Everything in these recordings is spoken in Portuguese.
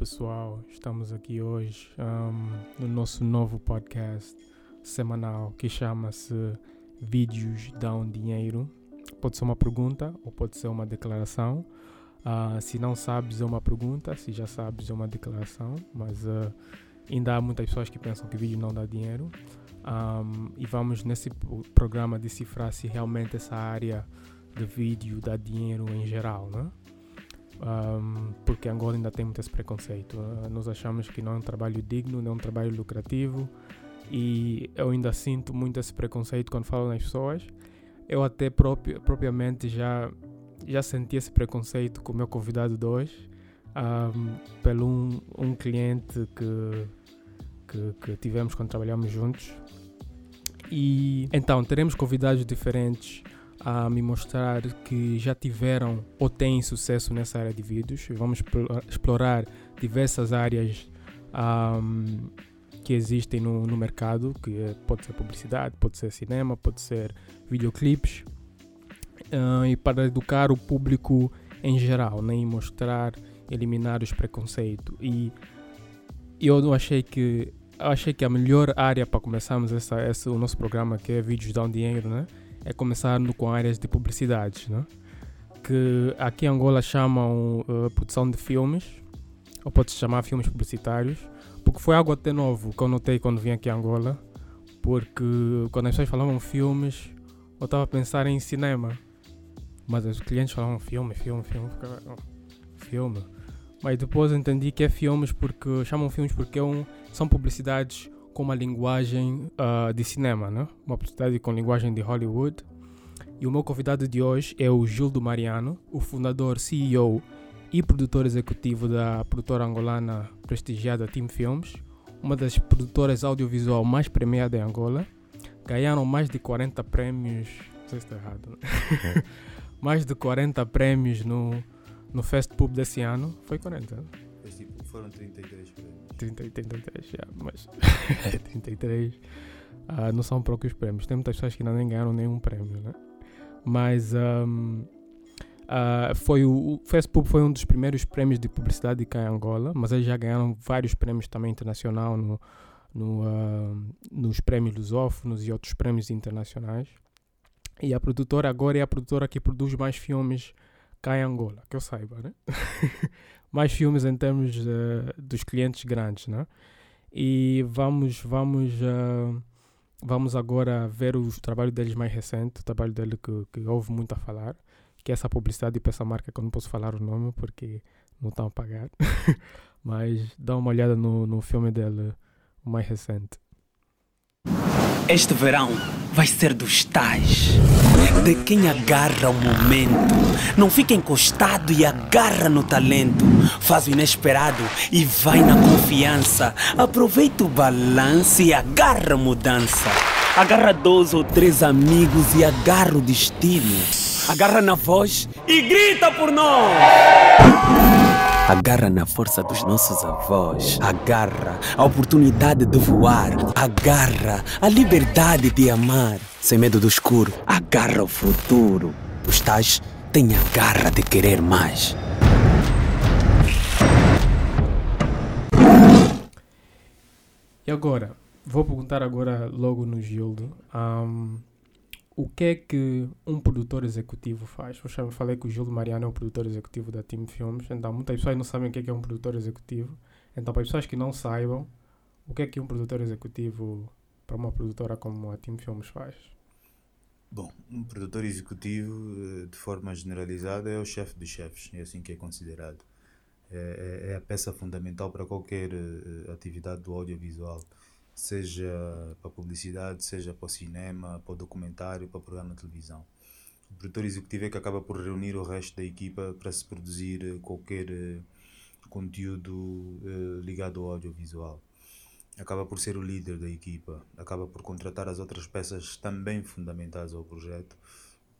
pessoal, estamos aqui hoje um, no nosso novo podcast semanal que chama-se Vídeos Dão Dinheiro. Pode ser uma pergunta ou pode ser uma declaração. Uh, se não sabes, é uma pergunta, se já sabes, é uma declaração, mas uh, ainda há muitas pessoas que pensam que vídeo não dá dinheiro. Um, e vamos nesse programa decifrar se realmente essa área de vídeo dá dinheiro em geral, né? Um, porque Angola ainda tem muito esse preconceito. Uh, nós achamos que não é um trabalho digno, não é um trabalho lucrativo e eu ainda sinto muito esse preconceito quando falo nas pessoas. Eu até propi propriamente já, já senti esse preconceito com o meu convidado de hoje, um, pelo um, um cliente que, que, que tivemos quando trabalhamos juntos. E então teremos convidados diferentes a me mostrar que já tiveram ou têm sucesso nessa área de vídeos. Vamos explorar diversas áreas um, que existem no, no mercado, que é, pode ser publicidade, pode ser cinema, pode ser videoclipes, uh, e para educar o público em geral, né, e mostrar, eliminar os preconceitos. E eu achei que achei que a melhor área para começarmos essa, esse, o nosso programa, que é Vídeos Dão Dinheiro, né? É começando com áreas de publicidades, né? que aqui em Angola chamam uh, produção de filmes, ou pode-se chamar filmes publicitários, porque foi algo até novo que eu notei quando vim aqui a Angola, porque quando as pessoas falavam filmes, eu estava a pensar em cinema, mas os clientes falavam filme, filme, filme, filme. Mas depois entendi que é filmes porque chamam filmes porque é um, são publicidades com uma linguagem uh, de cinema, né? uma publicidade com linguagem de Hollywood. E o meu convidado de hoje é o Gildo Mariano, o fundador, CEO e produtor executivo da produtora angolana prestigiada Team Films, uma das produtoras audiovisual mais premiadas em Angola. Ganharam mais de 40 prêmios. Não sei se está errado. Né? mais de 40 prêmios no, no Fest Pub desse ano. Foi 40? Né? Foram 33 prêmios. 30, 33, já, mas 33 uh, ah, não são poucos prêmios. Tem muitas pessoas que ainda nem ganharam nenhum prêmio, né? Mas um, uh, ah, foi o, o Facebook foi um dos primeiros prêmios de publicidade cá em Angola, mas eles já ganharam vários prêmios também internacional no, no, uh, nos prêmios lusófonos e outros prêmios internacionais. E a produtora agora é a produtora que produz mais filmes cá em Angola, que eu saiba, né? mais filmes em termos uh, dos clientes grandes, né? E vamos, vamos, uh, vamos agora ver o trabalho deles mais recente, o trabalho dele que, que houve muito a falar, que é essa publicidade para essa marca que eu não posso falar o nome porque não estão a pagar. Mas dá uma olhada no, no filme dele, mais recente. Este verão vai ser dos tais. De quem agarra o momento. Não fica encostado e agarra no talento. Faz o inesperado e vai na confiança. Aproveita o balanço e agarra a mudança. Agarra dois ou três amigos e agarra o destino. Agarra na voz e grita por nós. Agarra na força dos nossos avós. Agarra a oportunidade de voar. Agarra a liberdade de amar. Sem medo do escuro, agarra o futuro. Os tais têm a garra de querer mais. E agora? Vou perguntar agora logo no Gildo. Um, o que é que um produtor executivo faz? Eu falei que o Gildo Mariano é o produtor executivo da Team Films, então muitas pessoas não sabem o que é, que é um produtor executivo. Então, para as pessoas que não saibam, o que é que um produtor executivo para uma produtora como a Team Films faz? Bom, um produtor executivo, eh, de forma generalizada, é o chefe dos chefes, é assim que é considerado. É, é, é a peça fundamental para qualquer uh, atividade do audiovisual seja para publicidade, seja para o cinema, para o documentário, para o programa de televisão. O produtor executivo é que acaba por reunir o resto da equipa para se produzir eh, qualquer uh, conteúdo uh, ligado ao audiovisual. Acaba por ser o líder da equipa, acaba por contratar as outras peças também fundamentais ao projeto,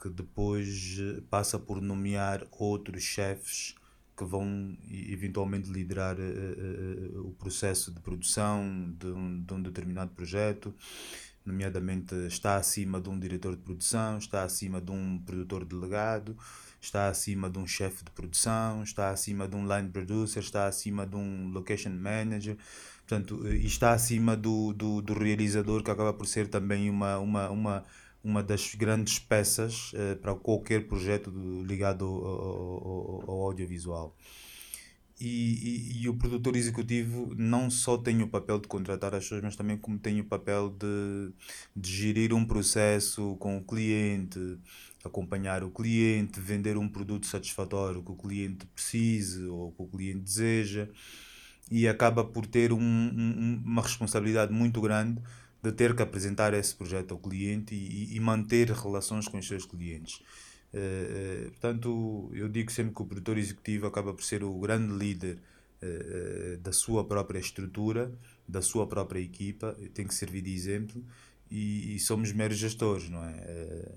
que depois passa por nomear outros chefes que vão eventualmente liderar uh, uh, o processo de produção de um, de um, determinado projeto, nomeadamente está acima de um diretor de produção, está acima de um produtor delegado, está acima de um chefe de produção, está acima de um line producer, está acima de um location manager, portanto, está acima do, do, do realizador, que acaba por ser também uma, uma, uma, uma das grandes peças uh, para qualquer projeto ligado ao, ao, ao audiovisual. E, e, e, o produtor executivo não só tem o papel de contratar as pessoas, mas também como tem o papel de, de gerir um processo com o cliente, acompanhar o cliente, vender um produto satisfatório que o cliente precise ou que o cliente deseja e acaba por ter um, um, uma responsabilidade muito grande de ter que apresentar esse projeto ao cliente e, e manter relações com os seus clientes. Uh, portanto, eu digo sempre que o produtor executivo acaba por ser o grande líder uh, da sua própria estrutura, da sua própria equipa, tem que servir de exemplo e, e somos meros gestores, não é?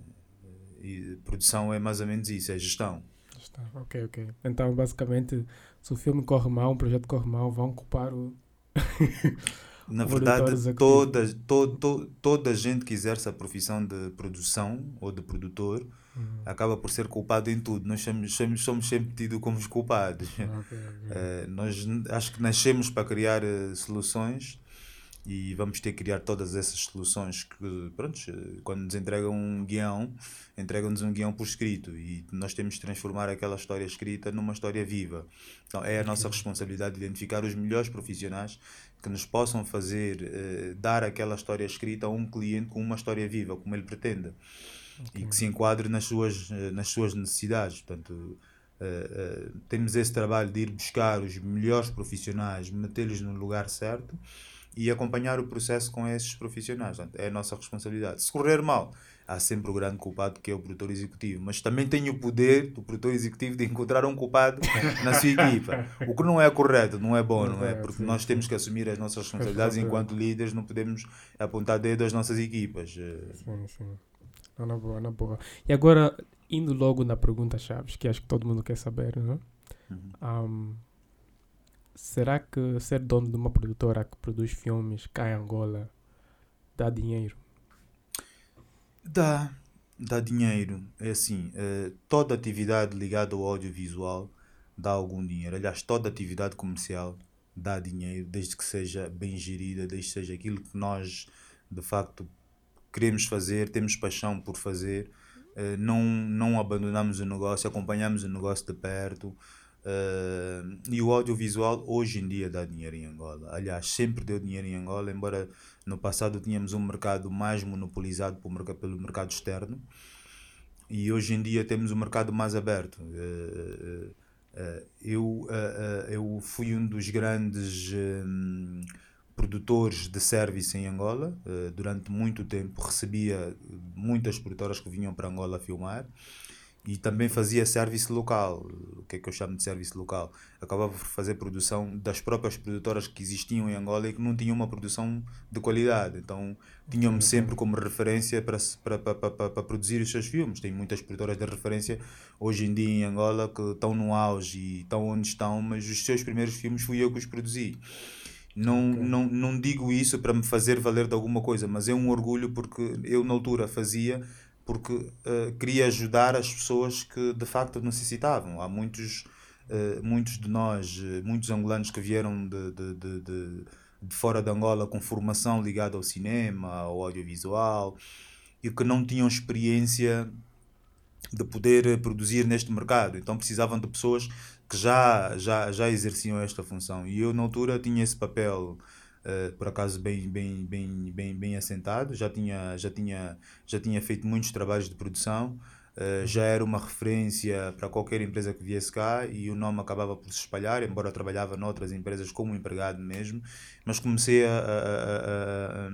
produção é mais ou menos isso, é gestão. Gestão, ok, ok. Então, basicamente, se o filme corre mal, um projeto corre mal, vão culpar o. Na verdade, toda, todo, toda a gente que exerce a profissão de produção ou de produtor uhum. acaba por ser culpado em tudo. Nós somos, somos, somos sempre tidos como os culpados. Okay, okay. Uh, nós acho que nascemos para criar uh, soluções e vamos ter que criar todas essas soluções que, pronto, quando nos entregam um guião, entregam-nos um guião por escrito e nós temos de transformar aquela história escrita numa história viva. Então é a nossa responsabilidade identificar os melhores profissionais que nos possam fazer eh, dar aquela história escrita a um cliente com uma história viva, como ele pretende, okay. e que se enquadre nas suas, eh, nas suas necessidades. Portanto, Uh, uh, temos esse trabalho de ir buscar os melhores profissionais, metê-los no lugar certo e acompanhar o processo com esses profissionais. Portanto, é a nossa responsabilidade. Se correr mal, há sempre o grande culpado que é o produtor executivo, mas também tem o poder do produtor executivo de encontrar um culpado na sua equipa. O que não é correto, não é bom, não é? Porque nós temos que assumir as nossas responsabilidades enquanto líderes, não podemos apontar dedo às nossas equipas. Sim, sim. na boa, na boa. E agora, indo logo na pergunta chaves, que acho que todo mundo quer saber, não? Uhum. Um, será que ser dono de uma produtora que produz filmes cá em Angola dá dinheiro? Dá, dá dinheiro. É assim, uh, toda atividade ligada ao audiovisual dá algum dinheiro. Aliás, toda atividade comercial dá dinheiro, desde que seja bem gerida, desde que seja aquilo que nós de facto queremos fazer, temos paixão por fazer, uh, não, não abandonamos o negócio, acompanhamos o negócio de perto. Uh, e o audiovisual hoje em dia dá dinheiro em Angola. Aliás, sempre deu dinheiro em Angola, embora no passado tínhamos um mercado mais monopolizado pelo mercado externo. E hoje em dia temos um mercado mais aberto. Uh, uh, eu, eu fui um dos grandes produtores de serviço em Angola. durante muito tempo recebia muitas produtoras que vinham para Angola filmar e também fazia serviço local. O que é que eu chamo de serviço local? Acabava por fazer produção das próprias produtoras que existiam em Angola e que não tinham uma produção de qualidade. Então tinham-me sempre como referência para, para, para, para, para produzir os seus filmes. Tem muitas produtoras de referência hoje em dia em Angola que estão no auge e estão onde estão, mas os seus primeiros filmes fui eu que os produzi. Não, okay. não, não digo isso para me fazer valer de alguma coisa, mas é um orgulho porque eu na altura fazia porque uh, queria ajudar as pessoas que de facto necessitavam. Há muitos, uh, muitos de nós, uh, muitos angolanos que vieram de, de, de, de, de fora de Angola com formação ligada ao cinema, ao audiovisual e que não tinham experiência de poder produzir neste mercado. Então precisavam de pessoas que já, já, já exerciam esta função. E eu, na altura, tinha esse papel Uh, por acaso bem, bem, bem, bem, bem assentado, já tinha, já, tinha, já tinha feito muitos trabalhos de produção, uh, já era uma referência para qualquer empresa que viesse cá e o nome acabava por se espalhar, embora eu trabalhava noutras empresas como empregado mesmo, mas comecei a, a,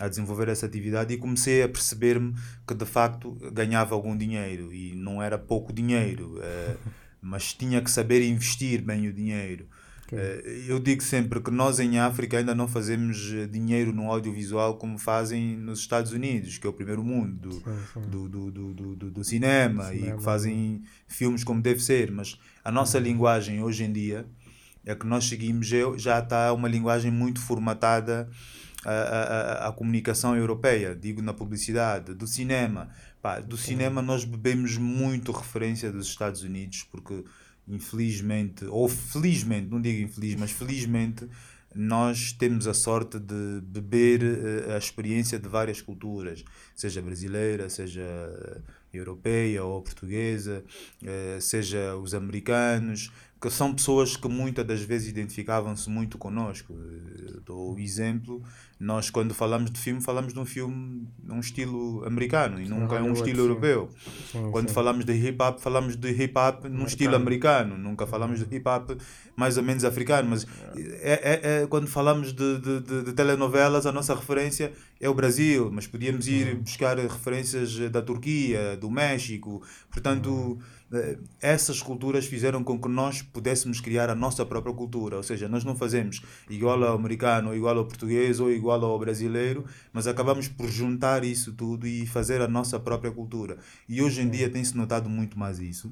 a, a desenvolver essa atividade e comecei a perceber-me que de facto ganhava algum dinheiro. E não era pouco dinheiro, uh, mas tinha que saber investir bem o dinheiro. Okay. Eu digo sempre que nós em África ainda não fazemos eh, dinheiro no audiovisual como fazem nos Estados Unidos, que é o primeiro mundo do, sim, sim. do, do, do, do, do, cinema, cinema, e que fazem filmes como deve ser. Mas a nossa uhum. linguagem hoje em dia é que nós seguimos, já está uma linguagem muito formatada a, a, a, comunicação europeia, digo na publicidade, do cinema. Pá, do cinema nós bebemos muito referência dos Estados Unidos, porque infelizmente, ou felizmente, não digo infeliz, mas felizmente, nós temos a sorte de beber uh, a experiência de várias culturas, seja brasileira, seja europeia ou portuguesa, uh, seja os americanos, que são pessoas que muitas das vezes identificavam-se muito conosco. Dou o exemplo, nós quando falamos de filme, falamos de um filme, um estilo americano e nunca é um estilo europeu. Quando falamos de hip hop, falamos de hip hop num estilo americano, nunca falamos de hip hop mais ou menos africano. Mas é, é, é quando falamos de, de, de, de, telenovelas, a nossa referência é o Brasil, mas podíamos ir buscar referências da Turquia, do México, portanto eh, essas culturas fizeram com que nós pudéssemos criar a nossa própria cultura. Ou seja, nós não fazemos igual ao americano, ou igual ao português, ou igual ao brasileiro, mas acabamos por juntar isso tudo e fazer a nossa própria cultura. E hoje em dia tem-se notado muito mais isso.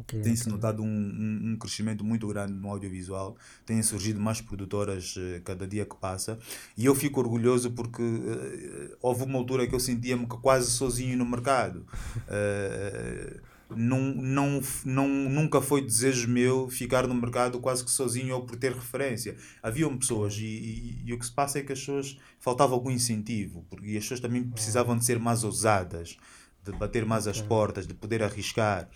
Okay, tem-se okay. notado um, um, um, crescimento muito grande no audiovisual, têm surgido mais produtoras uh, cada dia que passa e eu fico orgulhoso porque uh, houve uma altura que eu sentia-me quase sozinho no mercado. Uh, não, não, não, nunca foi desejo meu ficar no mercado quase que sozinho ou por ter referência. Haviam pessoas e, e, e, o que se passa é que as pessoas faltava algum incentivo, porque as pessoas também precisavam de ser mais ousadas, de bater mais as portas, de poder arriscar.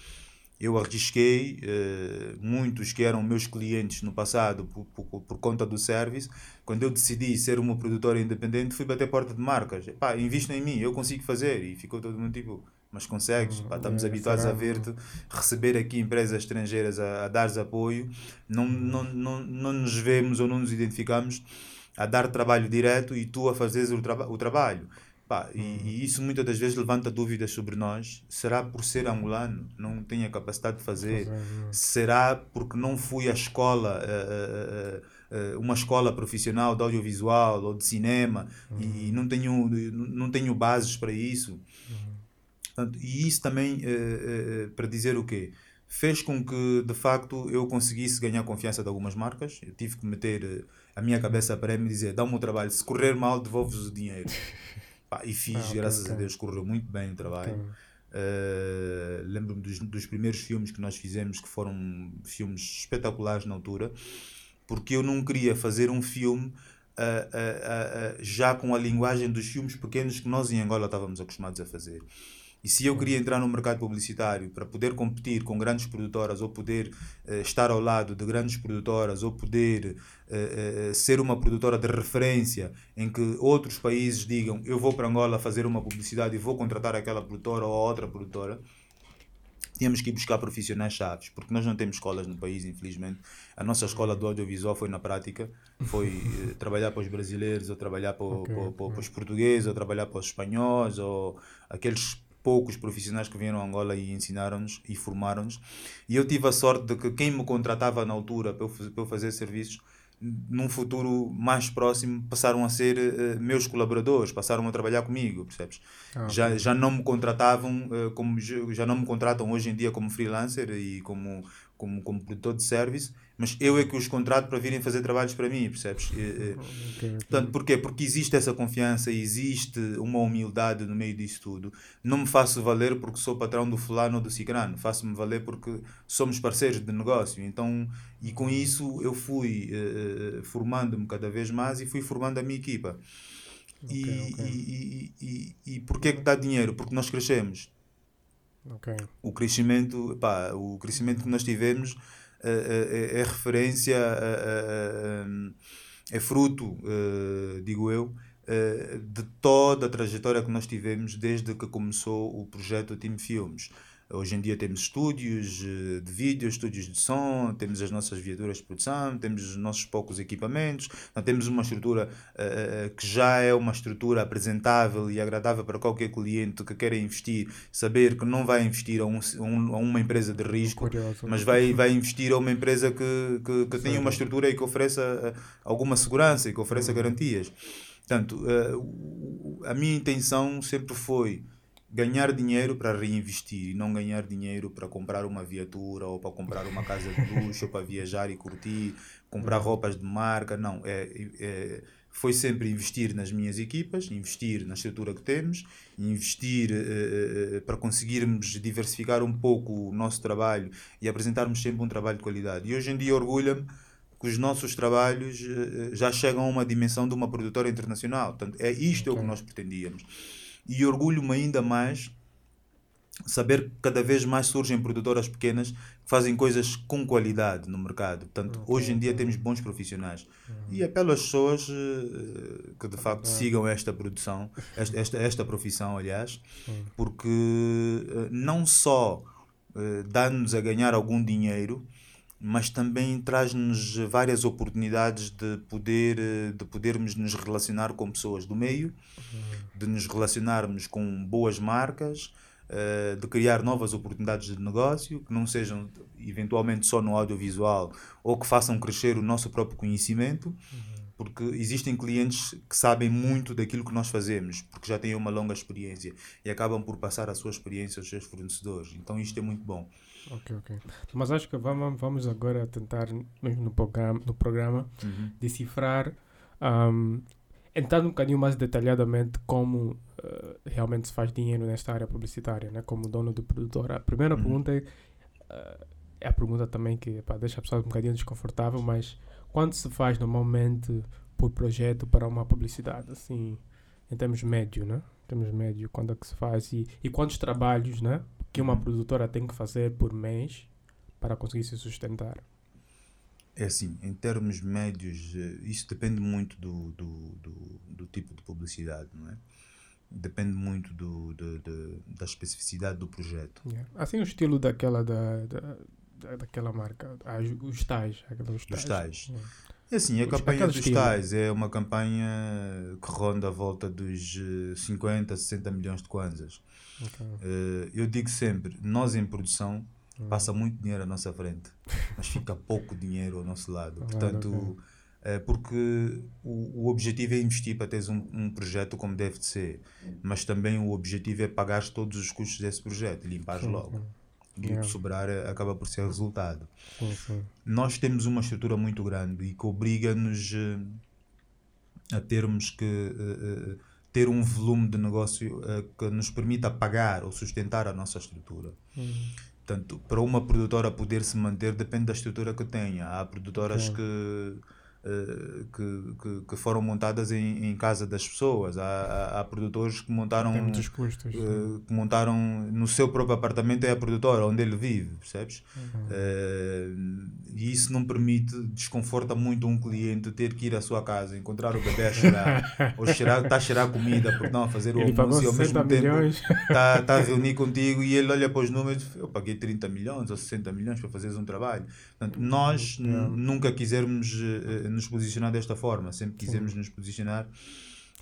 Eu arrisquei, uh, muitos que eram meus clientes no passado por, por, por, conta do service. Quando eu decidi ser uma produtora independente, fui bater porta de marcas. Pá, invistam em mim, eu consigo fazer. E ficou todo mundo tipo, mas consegues. Pá, estamos é, habituados a ver-te receber aqui empresas estrangeiras a, a dar apoio. Não, não, não, não nos vemos ou não nos identificamos a dar trabalho direto e tu a fazeres o, traba o trabalho. Pá, e, uhum. e, isso muitas das vezes levanta dúvidas sobre nós. Será por ser angolano? Não tenho a capacidade de fazer? Será porque não fui à escola, uh, uh, uh, uma escola profissional de audiovisual ou de cinema uhum. e não tenho, não tenho bases para isso? Portanto, e isso também, uh, uh, para dizer o quê? Fez com que, de facto, eu conseguisse ganhar confiança de algumas marcas. Eu tive que meter a minha cabeça para me dizer: dá-me o trabalho, se correr mal, devolves o dinheiro. Pá, e fiz, ah, okay, graças okay. a Deus, correu muito bem o trabalho. Okay. Uh, Lembro-me dos, dos primeiros filmes que nós fizemos, que foram filmes espetaculares na altura, porque eu não queria fazer um filme uh, uh, já com a linguagem dos filmes pequenos que nós em Angola estávamos acostumados a fazer. E se eu queria entrar no mercado publicitário para poder competir com grandes produtoras ou poder uh, estar ao lado de grandes produtoras ou poder uh, uh, ser uma produtora de referência em que outros países digam eu vou para Angola fazer uma publicidade e vou contratar aquela produtora ou outra produtora, tínhamos que ir buscar profissionais chaves, porque nós não temos escolas no país, infelizmente. A nossa escola do audiovisual foi na prática, foi trabalhar para os brasileiros, ou trabalhar para, okay, para, para, para, os portugueses, ou trabalhar para os espanhóis, ou aqueles poucos profissionais que vieram a Angola e ensinaram-nos e formaram-nos. E eu tive a sorte de que quem me contratava na altura para eu, para eu fazer serviços, num futuro mais próximo, passaram a ser uh, meus colaboradores, passaram a trabalhar comigo, percebes? Ah, já, já não me contratavam, uh, como já não me contratam hoje em dia como freelancer e como como, como produtor de serviço, mas eu é que os contrato para virem fazer trabalhos para mim, percebes? Okay, okay. Portanto, porquê? Porque existe essa confiança, existe uma humildade no meio disso tudo. Não me faço valer porque sou patrão do fulano ou do cicrano, faço-me valer porque somos parceiros de negócio. Então, e com isso eu fui uh, formando-me cada vez mais e fui formando a minha equipa. Okay, e, e, e, e, e porquê que dá dinheiro? Porque nós crescemos Okay. O crescimento, pá, o crescimento que nós tivemos é, é, é referência, é, fruto, digo eu, de toda a trajetória que nós tivemos desde que começou o projeto Team Filmes. Hoje em dia temos estúdios eh, de vídeo, estúdios de som, temos as nossas viaturas de produção, temos os nossos poucos equipamentos, então temos uma estrutura uh, que já é uma estrutura apresentável e agradável para qualquer cliente que queira investir, saber que não vai investir a, um, a uma empresa de risco, mas vai, vai investir a uma empresa que, que, que tenha uma estrutura e que ofereça alguma segurança e que ofereça uhum. garantias. Portanto, a minha intenção sempre foi ganhar dinheiro para reinvestir e não ganhar dinheiro para comprar uma viatura ou para comprar uma casa de luxo, ou para viajar e curtir, comprar roupas de marca. Não, é, é foi sempre investir nas minhas equipas, investir na estrutura que temos, investir uh, uh, para conseguirmos diversificar um pouco o nosso trabalho e apresentarmos sempre um trabalho de qualidade. E hoje em dia orgulha-me que os nossos trabalhos já chegam a uma dimensão de uma produtora internacional. Portanto, é isto okay. é o que nós pretendíamos. E orgulho-me ainda mais saber que cada vez mais surgem produtoras pequenas que fazem coisas com qualidade no mercado. Portanto, okay, hoje em dia temos bons profissionais. Uhum. E apelo às pessoas uh, que de facto uhum. sigam esta produção, esta, esta, esta profissão, aliás, uhum. porque uh, não só uh, dá-nos a ganhar algum dinheiro, mas também traz-nos várias oportunidades de poder de podermos nos relacionar com pessoas do meio, de nos relacionarmos com boas marcas, eh, de criar novas oportunidades de negócio, que não sejam eventualmente só no audiovisual ou que façam crescer o nosso próprio conhecimento, porque existem clientes que sabem muito daquilo que nós fazemos, porque já têm uma longa experiência e acabam por passar a sua experiência aos seus fornecedores. Então isto é muito bom. Ok, ok. Mas acho que vamos, vamos agora tentar, mesmo no programa, no programa uhum. decifrar, um, entrar um bocadinho mais detalhadamente como uh, realmente se faz dinheiro nesta área publicitária, né? como dono de produtora. A primeira uhum. pergunta é, uh, é a pergunta também que pá, deixa a pessoa um bocadinho desconfortável, mas quanto se faz normalmente por projeto para uma publicidade, assim, em termos médio, né? Em termos médio, quando é que se faz e, e quantos trabalhos, né? Que uma produtora tem que fazer por mês para conseguir se sustentar? É assim, em termos médios, eh, isso depende muito do, do, do, do tipo de publicidade, não é? depende muito do, do, do, da especificidade do projeto. Yeah. Assim o estilo daquela da, da, daquela marca, os tais. Os tais. Os tais. Yeah. É assim, a campanha dos estilo. tais é uma campanha que ronda a volta dos 50, eh, 60 milhões de kwanzas. Okay. Uh, eu digo sempre, nós em produção hum. passa muito dinheiro à nossa frente, mas fica pouco dinheiro ao nosso lado. Portanto, okay eh, porque o, o objetivo é investir para teres um, um projeto como deve de ser, mas também o objetivo é pagar todos os custos desse projeto, limpar logo. E o que sobrar eh, acaba por ser resultado. Nós temos uma estrutura muito grande e que obriga-nos eh, a termos que uh, uh, ter um volume de negócio uh, que nos permita pagar ou sustentar a nossa estrutura. Uhum. Portanto, para uma produtora poder se manter, depende da estrutura que tenha. Há produtoras que Uh, que, que, que, foram montadas em, em, casa das pessoas. Há, há, há produtores que montaram. Custos. Uh, que montaram no seu próprio apartamento, é a produtora, onde ele vive, percebes? Uhum. Uh, e isso não permite, desconforta muito um cliente ter que ir à sua casa, encontrar o bebê a cheirar, ou cheirar, está a cheirar comida, porque não, a fazer o ele almoço e ao mesmo milhões. tempo está, está a reunir contigo e ele olha para os números, eu paguei 30 milhões ou 60 milhões para fazeres um trabalho. Portanto, nós nunca quisermos nos posicionar desta forma, sempre quisemos nos posicionar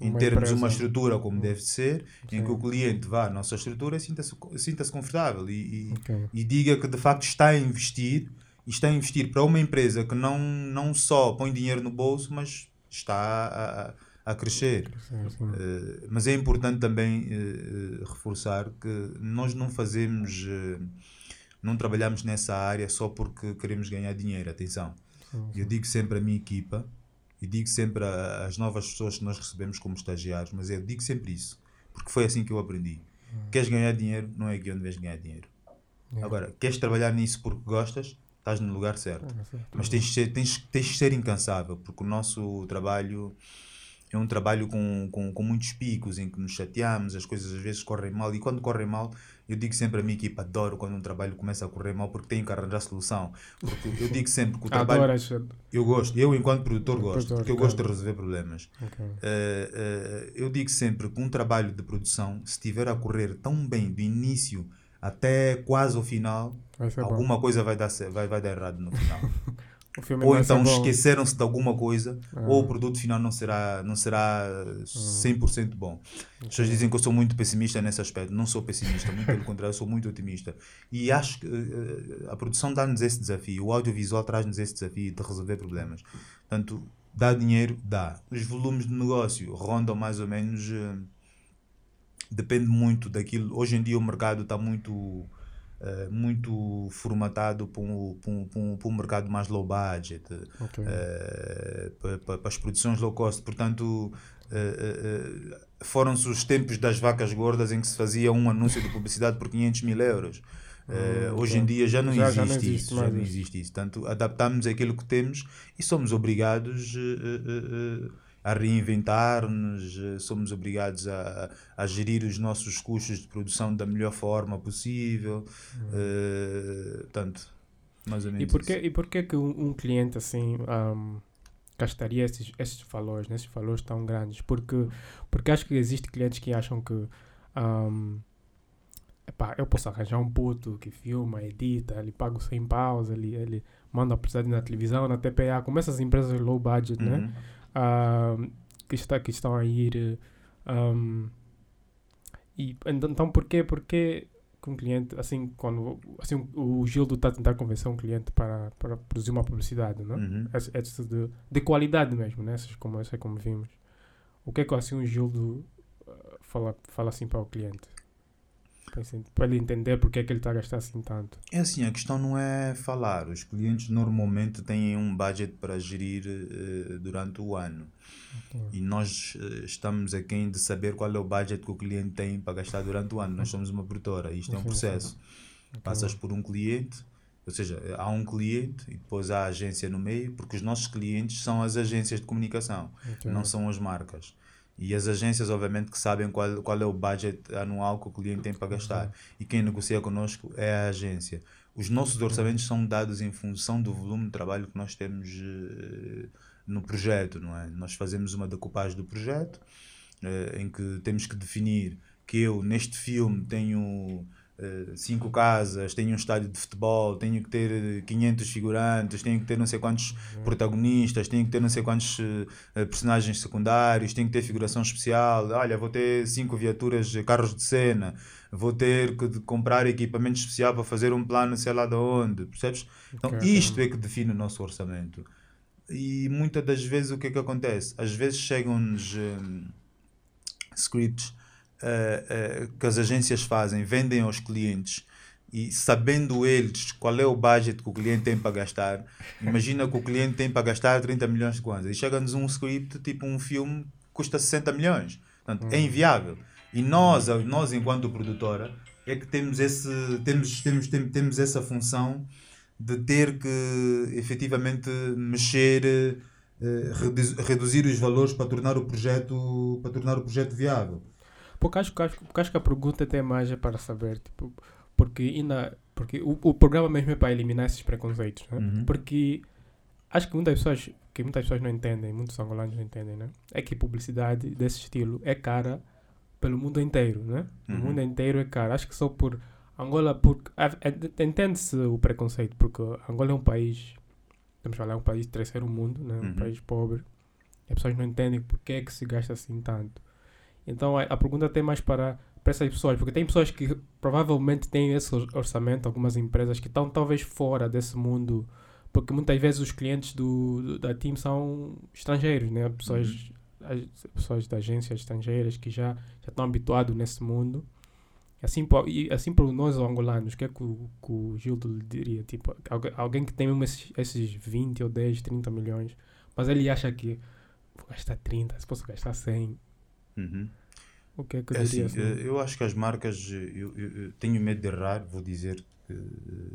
em termos de uma estrutura como hum. deve ser, Sim. em que o cliente vá à nossa estrutura e sinta-se sinta confortável e, e, okay. e, diga que de facto está a investir e está a investir para uma empresa que não, não só põe dinheiro no bolso, mas está a, a, a crescer. Uh, mas é importante também uh, reforçar que nós não fazemos, uh, não trabalhamos nessa área só porque queremos ganhar dinheiro. Atenção Uhum. Eu digo sempre à minha equipa e digo sempre às novas pessoas que nós recebemos como estagiários, mas eu digo sempre isso, porque foi assim que eu aprendi. Uhum. Queres ganhar dinheiro, não é aqui onde vais ganhar dinheiro. Uhum. Agora, queres trabalhar nisso porque gostas, estás no lugar certo. Mas tens de ser, tens, tens de ser incansável, porque o nosso trabalho é um trabalho com, com, com muitos picos em que nos chateamos, as coisas às vezes correm mal, e quando correm mal, eu digo sempre à minha equipa, adoro quando um trabalho começa a correr mal porque tenho que arranjar solução. Porque eu digo sempre que o trabalho. eu gosto, eu enquanto produtor gosto, porque eu gosto de resolver problemas. Okay. Uh, uh, eu digo sempre que um trabalho de produção, se estiver a correr tão bem do início até quase o final, alguma bom. coisa vai dar, vai, vai dar errado no final. ou então esqueceram-se de alguma coisa, ah. ou o produto final não será, não será 100% bom. As pessoas dizem que eu sou muito pessimista nesse aspecto. Não sou pessimista, muito pelo contrário, sou muito otimista. E acho que uh, a produção dá-nos esse desafio, o audiovisual traz-nos esse desafio de resolver problemas. Portanto, dá dinheiro? Dá. Os volumes de negócio rondam mais ou menos. Uh, depende muito daquilo. Hoje em dia o mercado está muito Uh, muito formatado para um, para, um, para, um, para um mercado mais low budget, okay. uh, para, para, as produções low cost. Portanto, uh, foram-se os tempos das vacas gordas em que se fazia um anúncio de publicidade por 500 mil euros. Uh, hoje em dia já não já, existe, já não existe isso. Já não existe isso. Portanto, adaptamos aquilo que temos e somos obrigados uh, uh, a reinventar-nos, somos obrigados a, a gerir os nossos custos de produção da melhor forma possível. Uhum. portanto, mais ou menos. E porquê, e porquê que um, um cliente assim. Um, gastaria esses, esses valores, nesses valores tão grandes? Porque, porque acho que existem clientes que acham que um, epá, eu posso arranjar um puto que filma, edita, ele paga 100 paus, ele, ele manda a na televisão, na TPA, como essas empresas low budget, né? uhum. né? Uh, que, está, que estão a ir. Um, e, então, porquê, porquê que um cliente, assim, quando assim, o Gildo está a tentar convencer um cliente para, para produzir uma publicidade, né? Uhum. Essa de, de qualidade mesmo, né? Essas como, essa como vimos. O que é que assim o Gildo uh, fala, fala assim para o cliente? Para ele entender porque é que ele está a gastar assim tanto. É assim, a questão não é falar. Os clientes normalmente têm um budget para gerir uh, durante o ano. Okay. E nós uh, estamos aqui de saber qual é o budget que o cliente tem para gastar durante o ano. Nós somos uma produtora. Isto é um processo. Okay. Passas por um cliente, ou seja, há um cliente e depois há a agência no meio, porque os nossos clientes são as agências de comunicação, okay. não são as marcas. E as agências, obviamente, que sabem qual, qual é o budget anual que o cliente tem para gastar. E quem negocia connosco é a agência. Os nossos orçamentos são dados em função do volume de trabalho que nós temos uh, no projeto, não é? Nós fazemos uma decupagem do projeto, uh, em que temos que definir que eu, neste filme, tenho cinco casas, tenho um estádio de futebol, tenho que ter 500 figurantes, tenho que ter não sei quantos uhum. protagonistas, tenho que ter não sei quantos uh, personagens secundários, tenho que ter figuração especial. Olha, vou ter cinco viaturas, carros de cena, vou ter que comprar equipamento especial para fazer um plano, sei lá de onde, percebes? Então, okay, isto é que define o nosso orçamento. E muitas das vezes o que é que acontece? Às vezes chegam-nos um, scripts uh, uh, que as agências fazem, vendem aos clientes e sabendo eles qual é o budget que o cliente tem para gastar, imagina que o cliente tem para gastar 30 milhões de kwanzas e chega-nos um script, tipo um filme, custa 60 milhões. Portanto, é hum. inviável. E nós, nós enquanto produtora, é que temos, esse, temos, temos, temos, temos essa função de ter que efetivamente mexer, uh, reduzir os valores para tornar o projeto, para tornar o projeto viável. Porque acho, acho, porque acho que a pergunta até mais é para saber, tipo, porque, ainda, porque o, o programa mesmo é para eliminar esses preconceitos, né? Uhum. Porque acho que muitas pessoas, que muitas pessoas não entendem, muitos angolanos não entendem, né? É que publicidade desse estilo é cara pelo mundo inteiro, né? Uhum. O mundo inteiro é cara. Acho que só por Angola, porque entende-se o preconceito, porque Angola é um país, vamos falar, é um país de terceiro mundo, né? Um uhum. país pobre. E as pessoas não entendem porque é que se gasta assim tanto. Então a, a pergunta tem mais para, para essas pessoas, porque tem pessoas que provavelmente têm esse orçamento, algumas empresas que estão talvez fora desse mundo, porque muitas vezes os clientes do, do da team são estrangeiros, né? pessoas, uhum. as, pessoas da agências estrangeiras que já, já estão habituados nesse mundo. Assim, e assim para nós angolanos, o que é que o, que o Gildo diria? Tipo, alguém que tem mesmo esses, esses 20 ou 10, 30 milhões, mas ele acha que vou gastar 30, se posso gastar 100. Uhum. O que é que eu é diria? Assim, assim? Eu acho que as marcas, eu, eu, eu, tenho medo de errar, vou dizer que,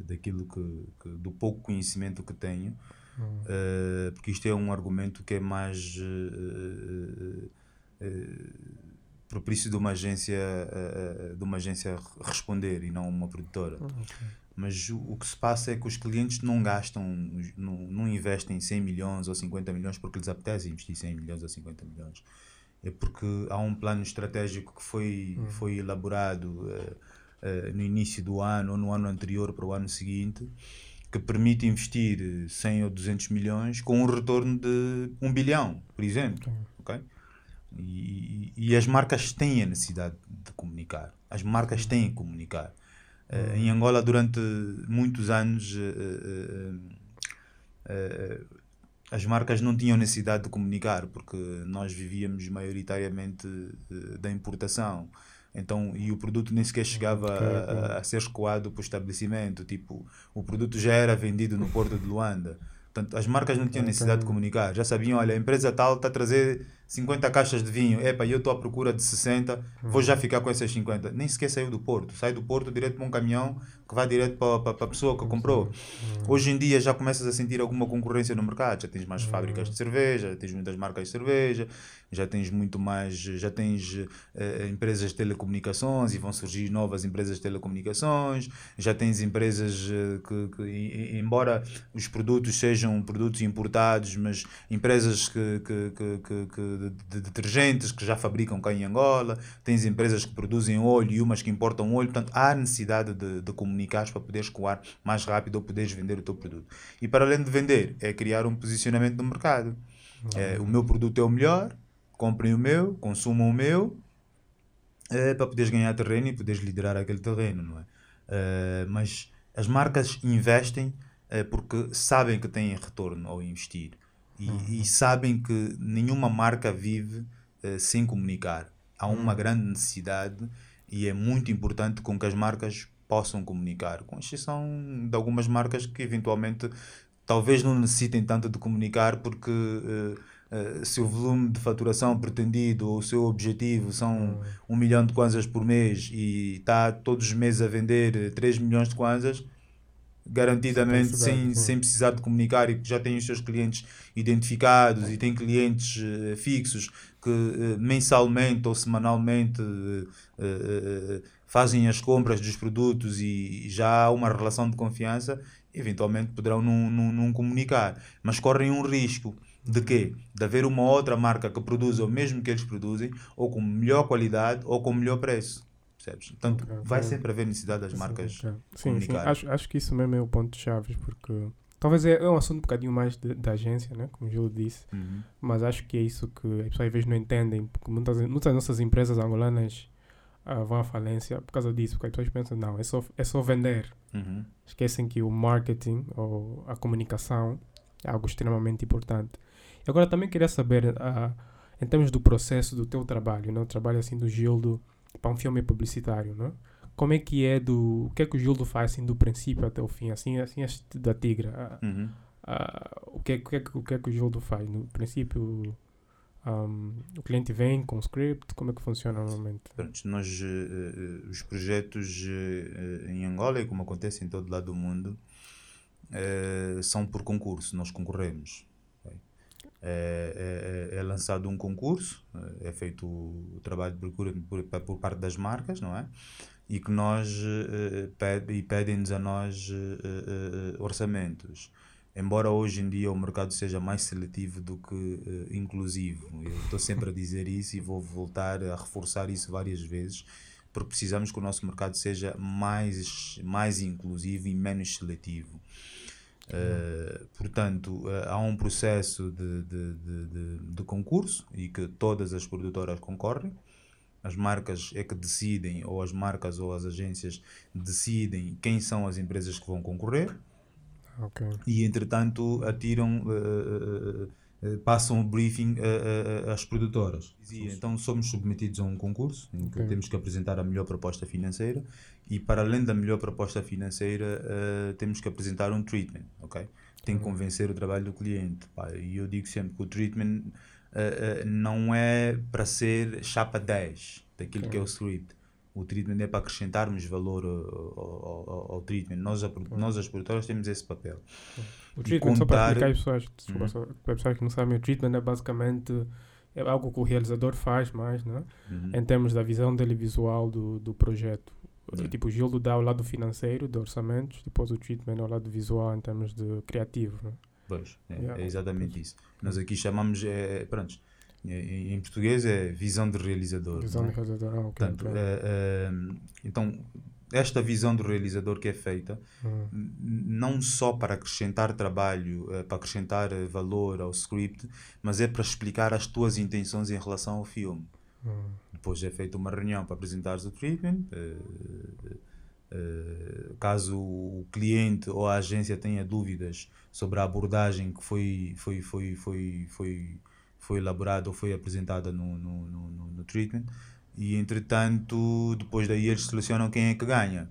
daquilo que, que, do pouco conhecimento que tenho, hum. uh, porque isto é um argumento que é mais uh, uh, propício de uma agência de uma agência responder e não uma produtora. Hum. Mas o, o, que se passa é que os clientes não gastam, não, não investem 100 milhões ou 50 milhões porque lhes apetece investir 100 milhões ou 50 milhões porque há um plano estratégico que foi, uhum. foi elaborado uh, uh, no início do ano ou no ano anterior para o ano seguinte, que permite investir 100 ou 200 milhões com um retorno de 1 bilhão, por exemplo. Uhum. Okay? E, e, as marcas têm a necessidade de comunicar. As marcas têm que comunicar. Uh, em Angola, durante muitos anos, as marcas não tinham necessidade de comunicar porque nós vivíamos maioritariamente da importação. Então, e o produto nem sequer chegava a, a- ser escoado para o estabelecimento. Tipo, o produto já era vendido no porto de Luanda. Portanto, as marcas não tinham Ok. necessidade de comunicar. Já sabiam, olha, a empresa tal está a trazer 50 caixas de vinho. Epa, eu estou à procura de 60, vou já ficar com essas 50. Nem sequer saiu do porto. Sai do porto direto para um caminhão que vai direto para, para, para a pessoa que comprou. Hoje em dia já começas a sentir alguma concorrência no mercado. Já tens mais fábricas de cerveja, já tens muitas marcas de cerveja, já tens muito mais, já tens eh, empresas de telecomunicações e vão surgir novas empresas de telecomunicações, já tens empresas eh, que, que e- embora os produtos sejam produtos importados, mas empresas que, que, que- que- de, de detergentes que já fabricam cá em Angola, tens empresas que produzem óleo e umas que importam óleo, portanto há necessidade de, de comunicar para poderes escoar mais rápido ou poderes vender o teu produto. E para além de vender, é criar um posicionamento no mercado. É, o meu produto é o melhor, comprem o meu, consumam o meu, é, para poderes ganhar terreno e poderes liderar aquele terreno, não é? Eh, mas as marcas investem eh, porque sabem que têm retorno ao investir e, e sabem que nenhuma marca vive eh, sem comunicar. Há uma grande necessidade e é muito importante com que as marcas possam comunicar, com exceção de algumas marcas que eventualmente talvez não necessitem tanto de comunicar porque eh, eh, se o volume de faturação pretendido ou o seu objetivo são um milhão de kwanzas por mês e está todos os meses a vender eh, 3 milhões de kwanzas, garantidamente Sem sem, precisar, sem precisar de comunicar e que já tem os seus clientes identificados e tem clientes eh, fixos que eh, mensalmente ou semanalmente eh, fazem as compras dos produtos e já há uma relação de confiança, eventualmente poderão não, não, não comunicar, mas correm um risco de quê? De haver uma outra marca que produza o mesmo que eles produzem, ou com melhor qualidade, ou com melhor preço. Percebes? Portanto, Ok, vai ok. sempre haver necessidade das marcas Ok. Sim, sim. Acho, acho que isso mesmo é o ponto-chave, porque talvez é, é um assunto um bocadinho mais de- da agência, né? como o Gil disse, Uhum. mas acho que é isso que as pessoas às vezes não entendem, porque muitas, muitas das nossas empresas angolanas ah, vão à falência por causa disso, porque as pessoas pensam, não, é só, é só vender. Uhum. Esquecem que o marketing ou a comunicação é algo extremamente importante. E agora também queria saber, ah, em termos do processo do teu trabalho, né? o trabalho assim do Gildo para um filme publicitário, né? como é que é do, o que é que o Gildo faz assim do princípio até o fim, assim, assim da Tigra, ah, Uhum. ah, o, que é, o, que é, o que é que o Gildo faz? No princípio, ahm, o cliente vem com o script, como é que funciona normalmente? Pronto, nós, eh, os projetos eh, em Angola, e como acontece em todo lado do mundo, eh, são por concurso, nós concorremos. Ok? É, é- é lançado um concurso, eh, é feito o trabalho de procura por, por parte das marcas, não é? E que nós eh, pede, e pedem-nos a nós orçamentos. Embora hoje em dia o mercado seja mais seletivo do que inclusivo, eu estou sempre a dizer isso e vou voltar a reforçar isso várias vezes, porque precisamos que o nosso mercado seja mais, mais inclusivo e menos seletivo. Uh, portanto, uh, há um processo de, de, de, de, concurso e que todas as produtoras concorrem. As marcas é que decidem, ou as marcas ou as agências decidem quem são as empresas que vão concorrer Ok. e, entretanto, atiram, uh, passam o briefing uh, uh, às produtoras. E, então, somos submetidos a um concurso em que Ok. temos que apresentar a melhor proposta financeira e, para além da melhor proposta financeira, uh, temos que apresentar um treatment, ok? Tem que convencer o trabalho do cliente. pá. E eu digo sempre que o treatment uh, uh, não é para ser chapa 10 daquilo que é o script. O treatment é para acrescentarmos valor ao, ao, ao- ao treatment. Nós, a, nós, as produtoras, temos esse papel. O treatment, só para contar- explicar às pessoas, desculpa, Uhum. só para as pessoas que não sabem, o treatment é basicamente é algo que o realizador faz mais, né? Uhum. em termos da visão dele visual do, do projeto. Yeah. Tipo, o Gildo dá o lado financeiro, de orçamentos, depois o treatment é o lado visual em termos de criativo. Né? Pois, é, Yeah. é exatamente isso. Nós aqui chamamos, é, é, pronto, em, português é visão de realizador. Visão do é? realizador. Ah, ok, Portanto, ok. é, então, esta visão do realizador que é feita, Hum, n- não só para acrescentar trabalho, eh, para acrescentar valor ao script, mas é para explicar as tuas intenções em relação ao filme. hum, Depois é feita uma reunião para apresentares o treatment. caso o cliente ou a agência tenha dúvidas sobre a abordagem que foi, foi, foi, foi, foi, foi elaborada ou foi apresentada no, no, no, no- no treatment, E entretanto, depois daí eles selecionam quem é que ganha.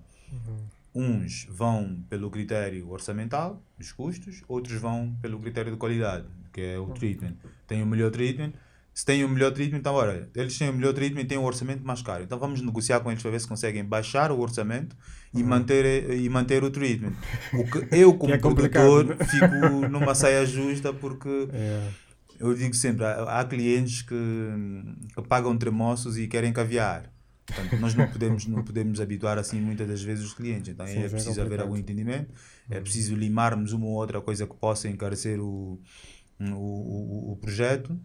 Uns vão pelo critério orçamental, os custos, outros vão pelo critério de qualidade, que é o treatment. Tem o melhor treatment. Se tem o melhor treatment, então, olha, eles têm o melhor treatment e têm um orçamento mais caro. Então vamos negociar com eles para ver se conseguem baixar o orçamento e, manter, e manter o treatment. O que eu, como é produtor, fico numa saia justa porque É. eu digo sempre, há, há clientes que, que pagam tremoços e querem caviar. Portanto, nós não podemos, não podemos habituar assim muitas das vezes os clientes. Então Sim, é é preciso haver algum entendimento, é preciso limarmos uma ou outra coisa que possa encarecer o, o, o, o projeto.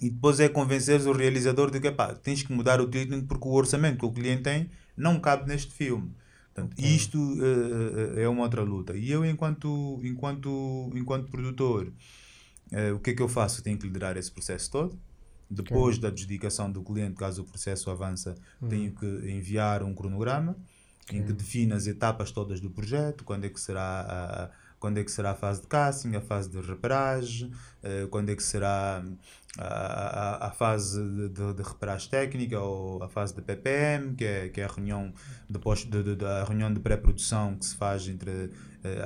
E depois é convencer o realizador de que epá, tens que mudar o treatment porque o orçamento que o cliente tem não cabe neste filme. Portanto, isto eh, eh, é uma outra luta. E eu, enquanto, enquanto, enquanto produtor, eh, o que é que eu faço? Tenho que liderar esse processo todo. Depois da adjudicação do cliente, caso o processo avança, tenho que enviar um cronograma em que define as etapas todas do projeto, quando é que será a, quando é que será a fase de casting, a fase de reparagem, eh, quando é que será a, a, a fase de, de, de reparagem técnica ou a fase de PPM, que é, que é a reunião de, pós, de, de, de- reunião de pré-produção que se faz entre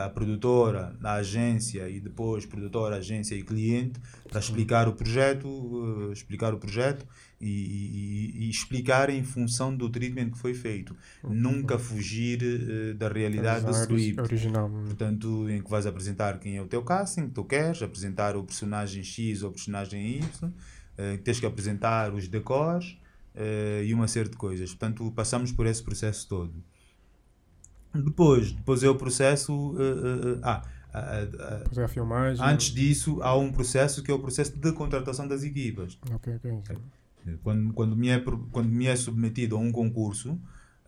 a produtora, a agência e depois produtora, agência e cliente para explicar o projeto, eh, explicar o projeto e, e- e explicar em função do treatment que foi feito. Nunca fugir eh, da realidade do script. Original. Portanto, em que vais apresentar quem é o teu casting, que tu queres, apresentar o personagem X ou o personagem Y, eh, tens que apresentar os decors eh, e uma série de coisas. Portanto, passamos por esse processo todo. Depois, depois é o processo. eh, eh, ah, a filmagem. antes disso, há um processo que é o processo de contratação das equipas. Ok, ok. Quando, quando, me, é, quando me é submetido a um concurso,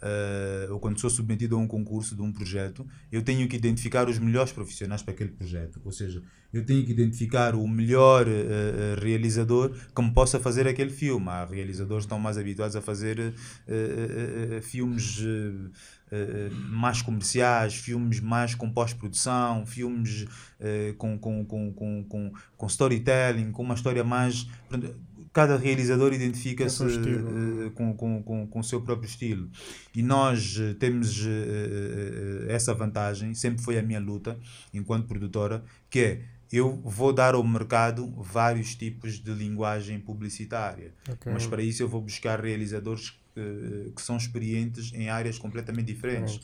eh, ou quando sou submetido a um concurso de um projeto, eu tenho que identificar os melhores profissionais para aquele projeto. Ou seja, eu tenho que identificar o melhor eh, realizador que me possa fazer aquele filme. Há realizadores que estão mais habituados a fazer eh, eh, filmes. Eh, mais comerciais, filmes mais com pós-produção, filmes eh, com, com, com, com, com, com storytelling, com uma história mais. Cada realizador identifica-se eh, com, com, com, com o seu próprio estilo. E nós temos essa vantagem, sempre foi a minha luta enquanto produtora, que é eu vou dar ao mercado vários tipos de linguagem publicitária. Ok. Mas para isso eu vou buscar realizadores que, que são experientes em áreas completamente diferentes.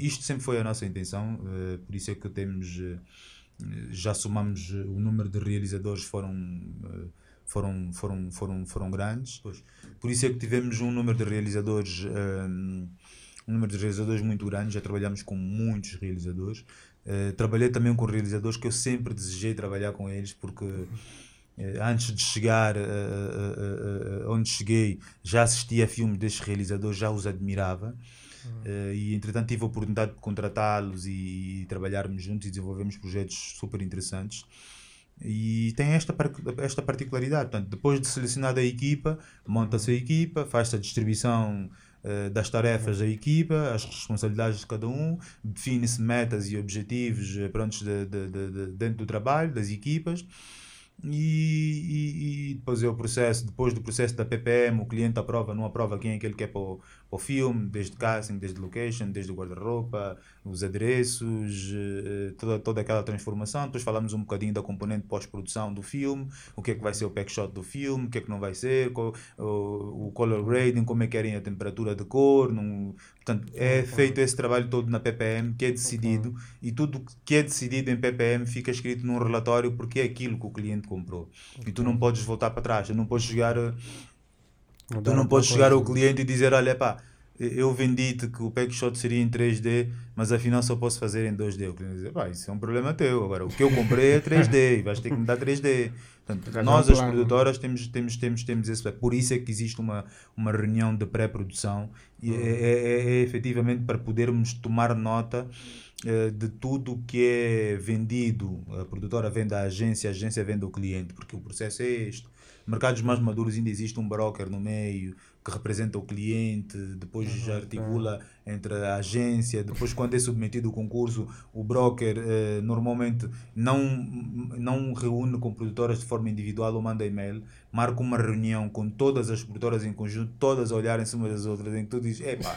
Isto sempre foi a nossa intenção, eh, por isso é que temos, eh, já somamos eh, o número de realizadores foram, eh, foram, foram, foram, foram grandes. Pois, Por isso é que tivemos um número de realizadores, eh, um número de realizadores muito grande, já trabalhamos com muitos realizadores. Eh, trabalhei também com realizadores que eu sempre desejei trabalhar com eles, porque eh, antes de chegar eh, eh, eh, eh, onde cheguei, já assistia a filmes destes realizadores, já os admirava. Eh, e entretanto tive a oportunidade de contratá-los e, trabalharmos juntos e desenvolvemos projetos super interessantes. E tem esta, esta particularidade. Portanto, depois de selecionada a equipa, monta-se a equipa, faz-se a distribuição eh, das tarefas da equipa, as responsabilidades de cada um, define-se metas e objetivos eh, prontos de- de- de- dentro do trabalho, das equipas. E, e- e depois é o processo, depois do processo da PPM, o cliente aprova, não aprova quem é que ele quer para o, para o filme, desde casting, desde location, desde o guarda-roupa, os adereços, eh, toda, toda aquela transformação. Depois falamos um bocadinho da componente pós-produção do filme, o que é que vai ser o pack shot do filme, o que é que não vai ser, qual- o, o color grading, como é que querem a temperatura de cor. Não, portanto, é feito esse trabalho todo na PPM, que é decidido, e tudo que é decidido em PPM fica escrito num relatório porque é aquilo que o cliente comprou. E tu não podes voltar para trás, não podes chegar. A- Tu Mudar não podes chegar ao cliente e dizer, olha pá, eu vendi-te que o pack shot seria em 3D, mas afinal só posso fazer em 2D. O cliente diz, pá, isso é um problema teu. Agora, o que eu comprei é 3D e vais ter que me dar 3D. Portanto, nós, as produtoras, temos, temos, temos, temos esse. Por isso é que existe uma, uma reunião de pré-produção é, é, é, é efetivamente para podermos tomar nota eh, de tudo que é vendido. A produtora vende à agência, a agência vende ao cliente, porque o processo é este. Mercados mais maduros ainda existe um broker no meio que representa o cliente, depois já articula entre a agência, depois quando é submetido o concurso, o broker eh, normalmente não, não reúne com produtoras de forma individual ou manda e-mail, marca uma reunião com todas as produtoras em conjunto, todas a olharem em cima das outras, em que tu dizes, epá,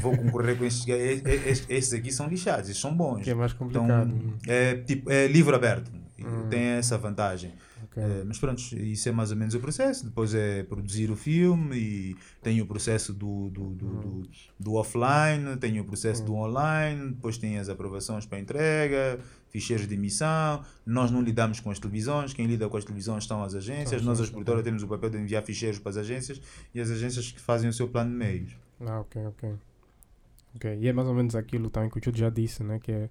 vou concorrer com estes, estes, estes aqui são lixados, estes são bons. Que é mais complicado. Então, é, tipo, é livre aberto, hum. tem essa vantagem. Okay. É, mas pronto, isso é mais ou menos o processo. Depois é produzir o filme e tem o processo do, do, do, uhum. do, do offline, tem o processo uhum. do online, depois tem as aprovações para entrega, ficheiros de emissão. Nós não lidamos com as televisões, quem lida com as televisões são as agências. Nós, as produtoras, temos o papel de enviar ficheiros para as agências e as agências que fazem o seu plano de meios. Ah, ok, ok. Ok, e é mais ou menos aquilo também que o Júlio já disse, né? Que é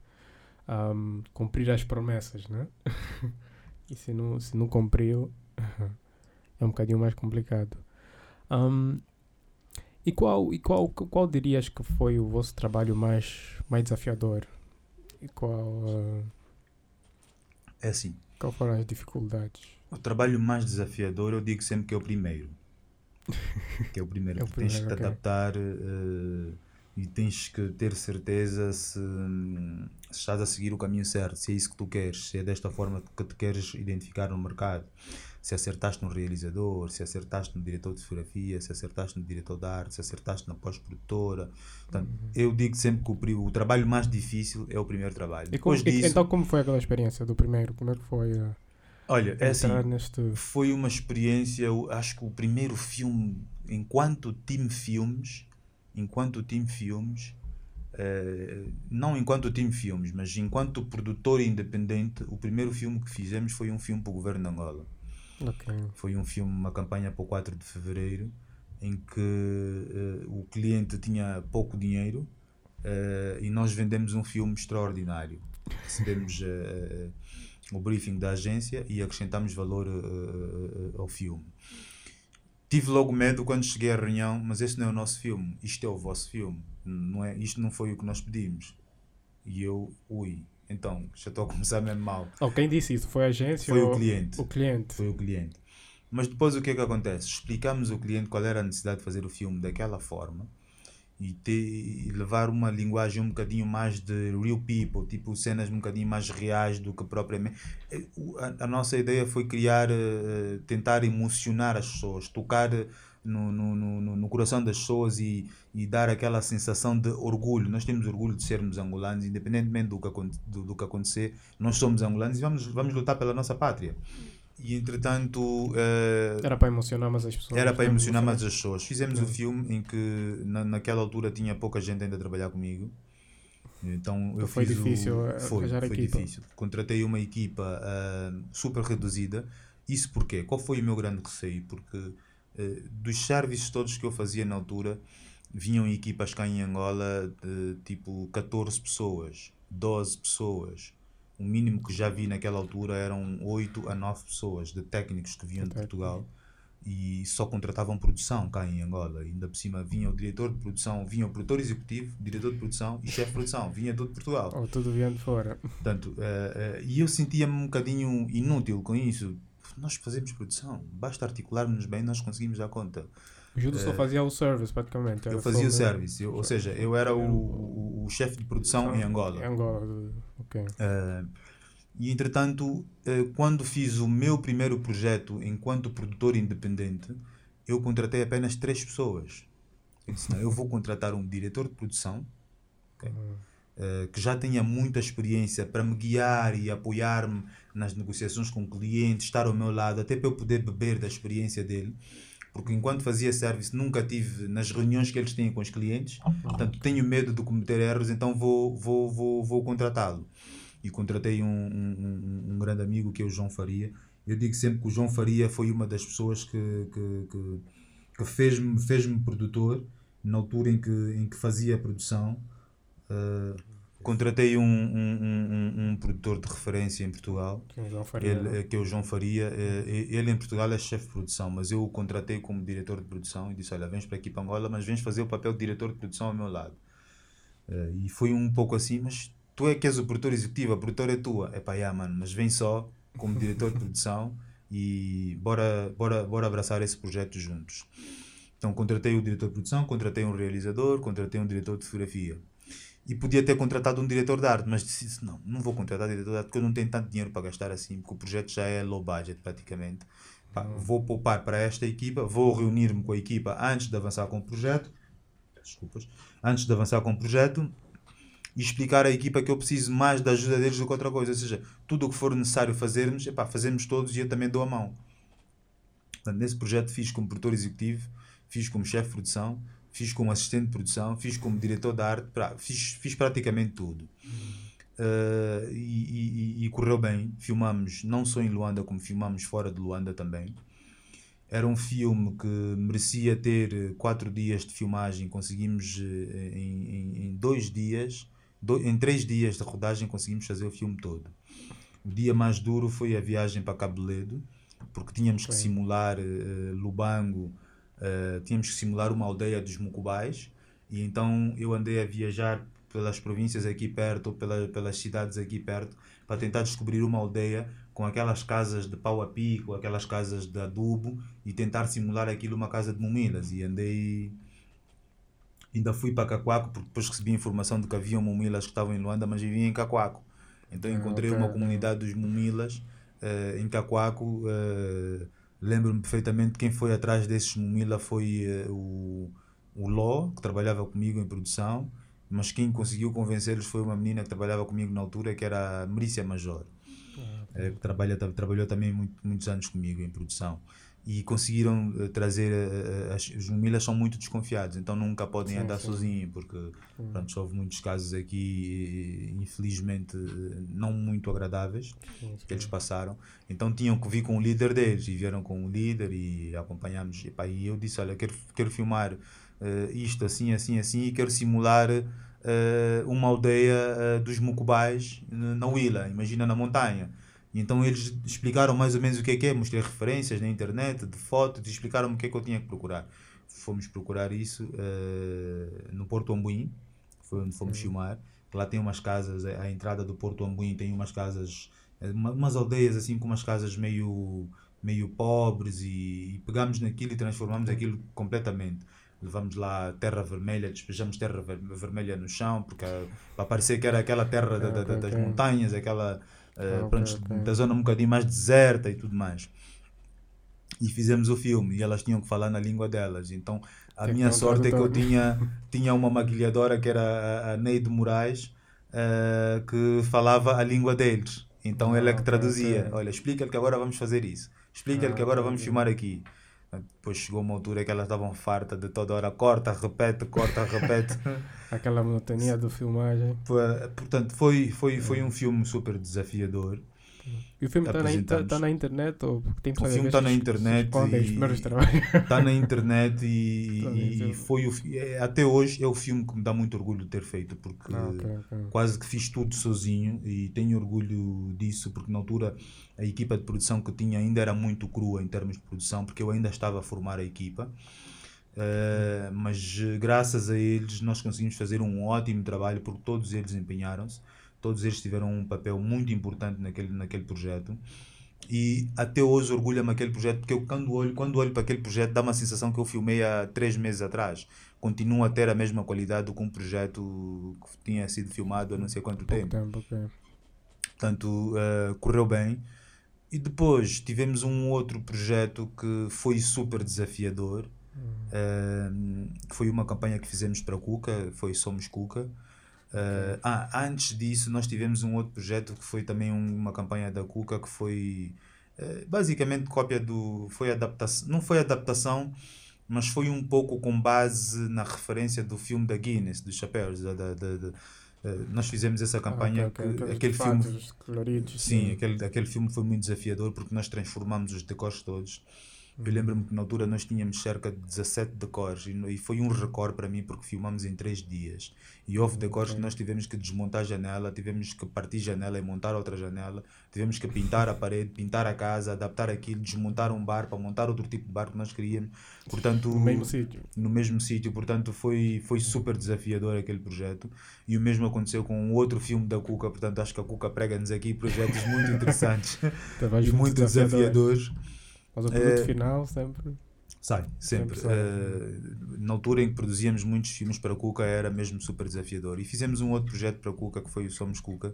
um, cumprir as promessas, né? E se não, se não cumpriu, é um bocadinho mais complicado. Um, e qual, e qual, qual dirias que foi o vosso trabalho mais, mais desafiador? E qual. Uh, é assim. Qual foram as dificuldades? O trabalho mais desafiador eu digo sempre que é o primeiro. que é o primeiro. é o primeiro tens que te adaptar. Uh, e tens que ter certeza se, se, estás a seguir o caminho certo, se é isso que tu queres, se é desta forma que te queres identificar no mercado, se acertaste no realizador, se acertaste no diretor de fotografia, se acertaste no diretor de arte, se acertaste na pós-produtora. Portanto, uhum. eu digo sempre que o, o, trabalho mais difícil é o primeiro trabalho. E como, disso, então, como foi aquela experiência do primeiro? Como é que foi? Uh, olha, é assim, neste... foi uma experiência, acho que o primeiro filme, enquanto time filmes, enquanto time filmes, não enquanto time filmes, mas enquanto produtor independente, o primeiro filme que fizemos foi um filme para o governo de Angola. Okay. Foi um filme, uma campanha para o 4 de fevereiro, em que uh, o cliente tinha pouco dinheiro uh, e nós vendemos um filme extraordinário. Recebemos o briefing da agência e acrescentamos valor ao filme. Tive logo medo quando cheguei à reunião, mas este não é o nosso filme, isto é o vosso filme, não é, isto não foi o que nós pedimos. E eu, ui, então já estou a começar mesmo mal. Oh, quem disse isso? Foi a agência? Foi ou... o cliente. O cliente. Foi o cliente. Mas depois o que é que acontece? Explicamos ao cliente qual era a necessidade de fazer o filme daquela forma e, ter, e levar uma linguagem um bocadinho mais de real people, tipo cenas um bocadinho mais reais do que propriamente. Eh, a, a nossa ideia foi criar, uh, tentar emocionar as pessoas, tocar no, no, no, no, coração das pessoas e, e dar aquela sensação de orgulho. Nós temos orgulho de sermos angolanos, independentemente do que, do, do que acontecer, nós somos angolanos e vamos, vamos lutar pela nossa pátria. E entretanto. Uh, era para emocionar mais as pessoas. Era para emocionar mais as pessoas. Fizemos o um filme em que na, naquela altura tinha pouca gente ainda a trabalhar comigo. Então eu foi fiz difícil o, foi, foi equipa. difícil. Contratei uma equipa uh, super reduzida. Isso porquê? Qual foi o meu grande receio? Porque dos serviços todos que eu fazia na altura, vinham equipas cá em Angola de tipo 14 pessoas, 12 pessoas o mínimo que já vi naquela altura eram 8 a 9 pessoas de técnicos que vinham de Portugal e só contratavam produção cá em Angola. Ainda por cima vinha o diretor de produção, vinha o produtor executivo, diretor de produção e chefe de produção, vinha tudo de Portugal. Ou tudo vinha de fora. Portanto, uh, e eu sentia-me um bocadinho inútil com isso. Nós fazemos produção, basta articularmos bem, nós conseguimos dar conta. O Judo só eh, fazia o service, praticamente. Eu fazia o service, eu, ou seja, eu era o, o, o chefe de produção em Angola. Em Angola, ok. Uh, e entretanto, uh, quando fiz o meu primeiro projeto enquanto produtor independente, eu contratei apenas três pessoas. Eu disse: não, eu vou contratar um diretor de produção okay, uh, que já tenha muita experiência para me guiar e apoiar-me nas negociações com clientes, estar ao meu lado, até para eu poder beber da experiência dele porque enquanto fazia service nunca tive nas reuniões que eles têm com os clientes, portanto tenho medo de cometer erros, então vou, vou, vou, vou contratá-lo. E contratei um, um, um, grande amigo que é o João Faria. Eu digo sempre que o João Faria foi uma das pessoas que, que, que, que fez-me fez produtor na altura em que, em que fazia a produção. Uh, Contratei um, um, um, um, produtor de referência em Portugal, que é o João Faria. Ele, é? que é o João Faria. Eh, ele em Portugal é chefe de produção, mas eu o contratei como diretor de produção e disse: Olha, vens para aqui para Angola, mas vens fazer o papel de diretor de produção ao meu lado. Eh, e foi um pouco assim, mas tu é que és o produtor executivo, a produtora é tua. É pá, yeah, mano, mas vem só como diretor de produção e bora, bora, bora abraçar esse projeto juntos. Então contratei o diretor de produção, contratei um realizador, contratei um diretor de fotografia. E podia ter contratado um diretor de arte, mas disse não, não vou contratar diretor de arte porque eu não tenho tanto dinheiro para gastar assim, porque o projeto já é low budget praticamente. Pá, Uhum. Vou poupar para esta equipa, vou reunir-me com a equipa antes de avançar com o projeto, desculpas, antes de avançar com o projeto e explicar à equipa que eu preciso mais da ajuda deles do que outra coisa. Ou seja, tudo o que for necessário fazermos, epá, fazemos todos e eu também dou a mão. Portanto, nesse projeto fiz como produtor executivo, fiz como chefe de produção, fiz como assistente de produção, fiz como diretor de arte, pra- fiz, fiz praticamente tudo. Uh, e, e- e correu bem. Filmamos não só em Luanda, como filmamos fora de Luanda também. Era um filme que merecia ter eh, quatro dias de filmagem. Conseguimos, eh, em, em- em dois dias, do- em três dias de rodagem, conseguimos fazer o filme todo. O dia mais duro foi a viagem para Cabo Ledo, porque tínhamos que Sim. simular eh, Lubango, eh, tínhamos que simular uma aldeia dos Mucubais, e então eu andei a viajar pelas províncias aqui perto, pela, pelas cidades aqui perto, para tentar descobrir uma aldeia com aquelas casas de pau a pico, aquelas casas de adubo, e tentar simular aquilo uma casa de mumilas. E andei. Ainda fui para Cacoaco, porque depois recebi informação de que havia mumilas que estavam em Luanda, mas viviam em Cacoaco. Então Ah, encontrei uma comunidade dos mumilas eh, em Cacoaco. eh, Lembro-me perfeitamente quem foi atrás desses mumila foi eh, o, o Ló, que trabalhava comigo em produção, mas quem conseguiu convencê-los foi uma menina que trabalhava comigo na altura, que era a Merícia Major. Eh, que trabalha, tra- trabalhou também muito, muitos anos comigo em produção. E conseguiram eh, trazer. eh, as, os mumilas são muito desconfiados, então nunca podem Sim, andar sim. sozinhos, porque pronto, houve muitos casos aqui, infelizmente, não muito agradáveis Sim, que eles passaram. Então tinham que vir com o líder deles e vieram com o líder e acompanhámos. E, pá, e eu disse: Olha, quero, quero filmar eh, isto assim, assim, assim e quero simular uma aldeia dos Mucubais na Huila, imagina na montanha. Então eles explicaram mais ou menos o que é que é, mostrei referências na internet, de fotos, explicaram-me o que é que eu tinha que procurar. Fomos procurar isso eh, no Porto Ambuim, foi onde fomos filmar. que Lá tem umas casas, a entrada do Porto Ambuim tem umas casas, eh, uma- umas aldeias assim com umas casas meio, meio pobres e, e pegámos naquilo e transformamos aquilo completamente. Levamos lá terra vermelha, despejamos terra ver- vermelha no chão, porque ah, para parecer que era aquela terra da- da- da- das montanhas, aquela Ok, pronto, ok. da zona um bocadinho mais deserta e tudo mais. E fizemos o filme e elas tinham que falar na língua delas. Então a Tem que minha sorte é que eu tinha, tinha uma maquilhadora que era a- Neide Moraes, eh, que falava a língua deles. Então Ah, ela é que traduzia. Olha, explica-lhe que agora vamos fazer isso. Explica-lhe Ah, que agora vamos filmar aqui. Depois chegou uma altura que elas estavam fartas de toda hora. Corta, repete, corta, repete. Aquela monotonia do filmagem. Portanto, foi, foi, foi um filme super desafiador. E o filme está na, in- tá- Apresentamos. tá na internet ou tem O filme às tá na internet. Está na internet e, Tá e- e foi o, é, até hoje é o filme que me dá muito orgulho de ter feito porque Ah, ok, ok. quase que fiz tudo sozinho e tenho orgulho disso porque na altura a equipa de produção que tinha ainda era muito crua em termos de produção porque eu ainda estava a formar a equipa Eh, mas eh, graças a eles nós conseguimos fazer um ótimo trabalho porque todos eles empenharam-se todos eles tiveram um papel muito importante naquele, naquele projeto. E até hoje orgulha-me aquele projeto porque eu quando olho, quando olho para aquele projeto dá uma sensação que eu filmei há três meses atrás. Continua a ter a mesma qualidade do que um projeto que tinha sido filmado há não sei quanto Pouco tempo. tempo, ok. portanto eh, correu bem. E depois tivemos um outro projeto que foi super desafiador. Eh, que foi uma campanha que fizemos para a Cuca foi Somos Cuca Eh, ah, antes disso nós tivemos um outro projeto que foi também um- uma campanha da Cuca que foi eh, basicamente cópia do foi adaptação não foi adaptação mas foi um pouco com base na referência do filme da Guinness dos chapéus da, da- da- da- eh, nós fizemos essa campanha Ah, ok, ok. que Aqueles aquele filme coloridos. Sim, aquele, aquele filme foi muito desafiador porque nós transformamos os decors todos Eu lembro-me que na altura nós tínhamos cerca de 17 decors e, foi um recorde para mim porque filmamos em 3 dias. E houve decors que nós tivemos que desmontar a janela, tivemos que partir janela e montar outra janela, tivemos que pintar a parede, pintar a casa, adaptar aquilo, desmontar um bar para montar outro tipo de bar que nós queríamos. Portanto, No mesmo sítio. no mesmo sítio, portanto foi, foi super desafiador aquele projeto e o mesmo aconteceu com um outro filme da Cuca, portanto acho que a Cuca prega-nos aqui projetos muito interessantes e muito desafiadores. Mas o produto É. final sempre. Sai, sempre. Sempre. Eh, na altura em que produzíamos muitos filmes para Cuca era mesmo super desafiador. E fizemos um outro projeto para Cuca que foi o Somos Cuca,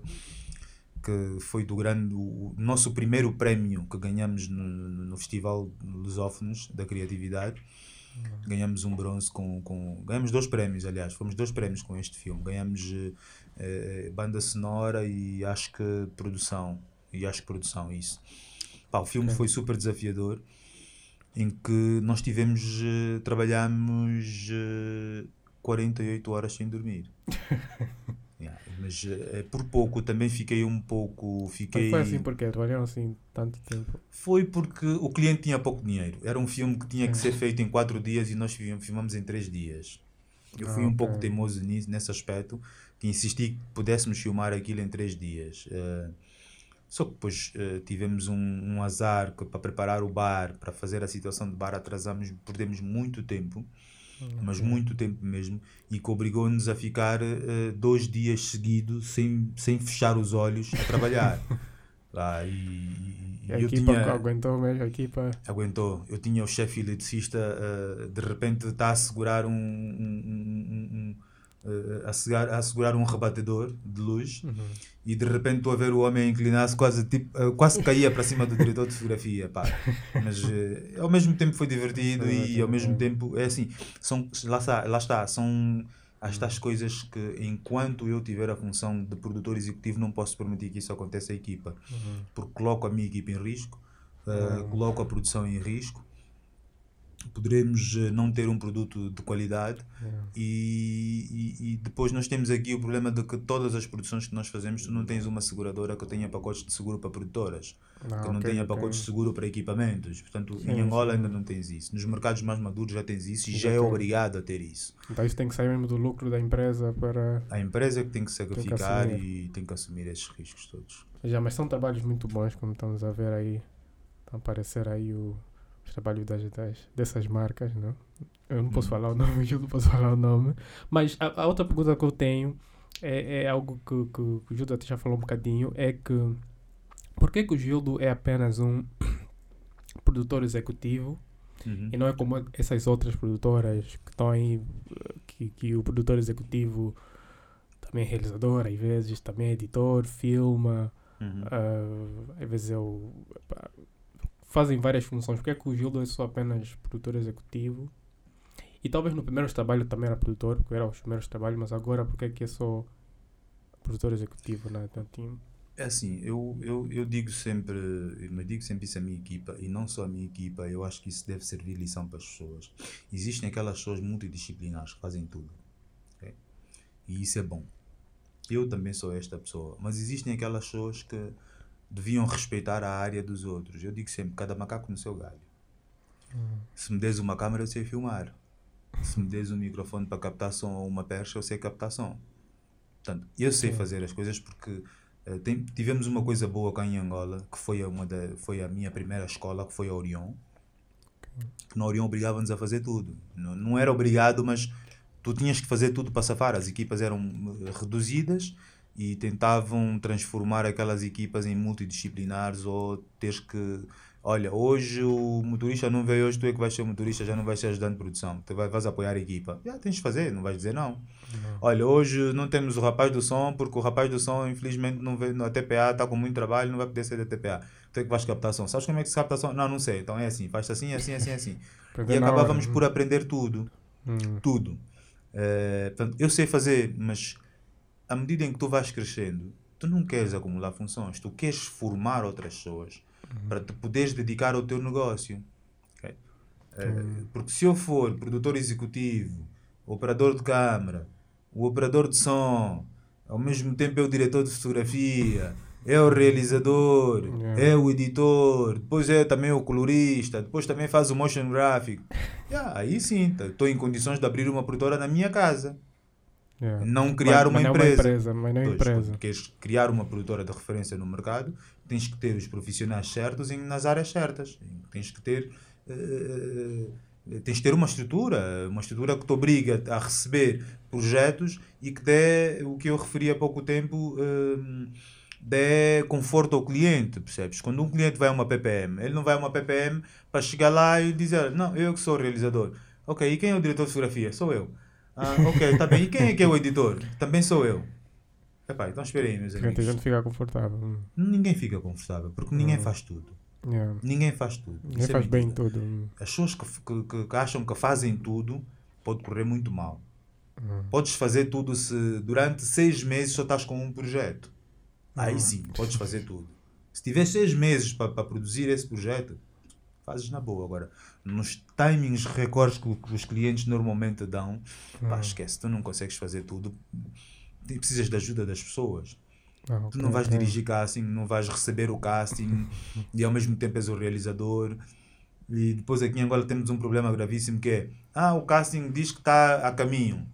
que foi do grande, o nosso primeiro prémio que ganhamos no, no Festival Lusófonos da Criatividade. Ganhamos um bronze com, com. Ganhamos dois prémios, aliás, fomos dois prémios com este filme. Ganhamos eh, banda sonora e acho que produção. E acho que produção, isso. Pá, o filme Ok. foi super desafiador em que nós tivemos, eh, trabalhamos eh, 48 horas sem dormir. Yeah, mas eh, por pouco também fiquei um pouco. Mas Fiquei... foi assim porque trabalharam assim tanto tempo. Foi porque o cliente tinha pouco dinheiro. Era um filme que tinha que É. ser feito em 4 dias e nós fi- filmamos em 3 dias. Eu fui Ah, um pouco teimoso nisso, nesse aspecto, que insisti que pudéssemos filmar aquilo em 3 dias. Eh, só que depois eh, tivemos um, um azar que para preparar o bar, para fazer a situação de bar, atrasamos, perdemos muito tempo, mas muito tempo mesmo, e que obrigou-nos a ficar eh, dois dias seguidos sem, sem fechar os olhos a trabalhar. Lá, e, e- E a eu equipa tinha, aguentou mesmo, a equipa. aguentou. Eu tinha o chefe eletricista, eh, de repente está a segurar um, um- um- um- eh, a, segurar, a segurar um rebatedor de luz Uhum. E de repente estou a ver o homem inclinar-se quase tipo eh, quase caía para cima do diretor de fotografia pá. mas eh, ao mesmo tempo foi divertido Foi e ao mesmo é. tempo é assim são lá está, lá está são as tais coisas que enquanto eu tiver a função de produtor executivo não posso permitir que isso aconteça à equipa Uhum. porque coloco a minha equipa em risco Uhum. coloco a produção em risco poderemos eh, não ter um produto de qualidade Yeah. e, e, e depois nós temos aqui o problema de que todas as produções que nós fazemos, tu não tens uma seguradora que tenha pacotes de seguro para produtoras, Ah, que não ok, tenha pacotes de seguro para equipamentos. Portanto, Sim, em Angola sim. ainda não tens isso. Nos mercados mais maduros já tens isso e Já já é tem. obrigado a ter isso. Então isso tem que sair mesmo do lucro da empresa para. A empresa é que tem que sacrificar assumir. e tem que assumir esses riscos todos. Já, mas são trabalhos muito bons, como estamos a ver aí. Estão a aparecer aí o, os trabalhos das, das, dessas marcas, não? Eu não posso Hum. falar o nome, eu não posso falar o nome. Mas a, a outra pergunta que eu tenho é, é algo que, que, que o Gildo até já falou um bocadinho, é que por que, que o Gildo é apenas um produtor executivo Uhum. e não é como essas outras produtoras que estão aí, que, que o produtor executivo também é realizador, às vezes também é editor, filma, Uhum. ah, às vezes é o, fazem várias funções. Porque é que o Gildo é só apenas produtor executivo? E talvez no primeiro trabalho também era produtor, porque eram os primeiros trabalhos, mas agora porque é que é só produtor executivo na team? É assim, eu, eu, eu digo sempre, eu digo sempre isso à minha equipa, e não só à minha equipa, eu acho que isso deve servir lição para as pessoas. Existem aquelas pessoas multidisciplinares que fazem tudo. ok? E isso é bom. Eu também sou esta pessoa. Mas existem aquelas pessoas que deviam respeitar a área dos outros. Eu digo sempre, cada macaco no seu galho. Se me des uma câmera, eu sei filmar. Se me des um microfone para captar som ou uma percha, eu sei captar som. Portanto, eu sei Sim. fazer as coisas porque eh, tem- tivemos uma coisa boa cá em Angola, que foi a, uma da, foi a minha primeira escola, que foi a Orion. Que na Orion obrigava-nos a fazer tudo. Não, não era obrigado, mas tu tinhas que fazer tudo para safar. As equipas eram eh, reduzidas e tentavam transformar aquelas equipas em multidisciplinares ou teres que olha, hoje o motorista não veio, hoje tu é que vais ser motorista, já não vais ser ajudante de produção, tu vai- vais apoiar a equipa. Já tens de fazer, não vais dizer não. Olha, hoje não temos o rapaz do som, porque o rapaz do som, infelizmente, não veio na TPA, está com muito trabalho, não vai poder sair da TPA. Tu é que vais captar som. Sabes como é que se capta som? Não, não sei. Então é assim, faz assim, assim, assim, assim. E acabávamos por aprender tudo Hum, tudo. Eh, portanto, eu sei fazer, mas à medida em que tu vais crescendo, tu não queres acumular funções, tu queres formar outras pessoas para te poderes dedicar ao teu negócio. ok? Eh, porque se eu for produtor executivo, operador de câmara, o operador de som, ao mesmo tempo eu diretor de fotografia, é o realizador, Yeah. é o editor, depois é também o colorista, depois também faz o motion graphic. Yeah, aí sim, estou em condições de abrir uma produtora na minha casa. Yeah. Não criar Mas- uma mas não empresa. É uma empresa, mas não é Pois, empresa. queres criar uma produtora de referência no mercado, tens que ter os profissionais certos em, nas áreas certas. Tens que ter. eh, tens que ter uma estrutura, uma estrutura que te obriga a receber projetos e que dê o que eu referi há pouco tempo, eh, dê conforto ao cliente, percebes? Quando um cliente vai a uma PPM, ele não vai a uma PPM para chegar lá e dizer, não, eu que sou o realizador. Ok, e quem é o diretor de fotografia? Sou eu. Ah, ok, tá bem. E quem é que é o editor? Também sou eu. Epá, então espera aí, meus a amigos. gente fica confortável. Hum. Ninguém fica confortável, porque ninguém Hum. faz tudo. Yeah. Ninguém faz tudo. Ninguém Isso é faz bem mentira. tudo. As pessoas que, que- que- que acham que fazem tudo, pode correr muito mal. Hum. Podes fazer tudo se durante seis meses só estás com um projeto. Aí Hum. sim, podes fazer tudo. Se tiver seis meses para produzir esse projeto, fazes na boa. Agora, nos timings recordes que, que os clientes normalmente dão, pá, Hum. esquece, tu não consegues fazer tudo. Tu precisas da ajuda das pessoas. Ah, Tu não vais dirigir casting, não vais receber o casting e ao mesmo tempo és o realizador. E depois aqui em Angola temos um problema gravíssimo que é ah, o casting diz que está a caminho.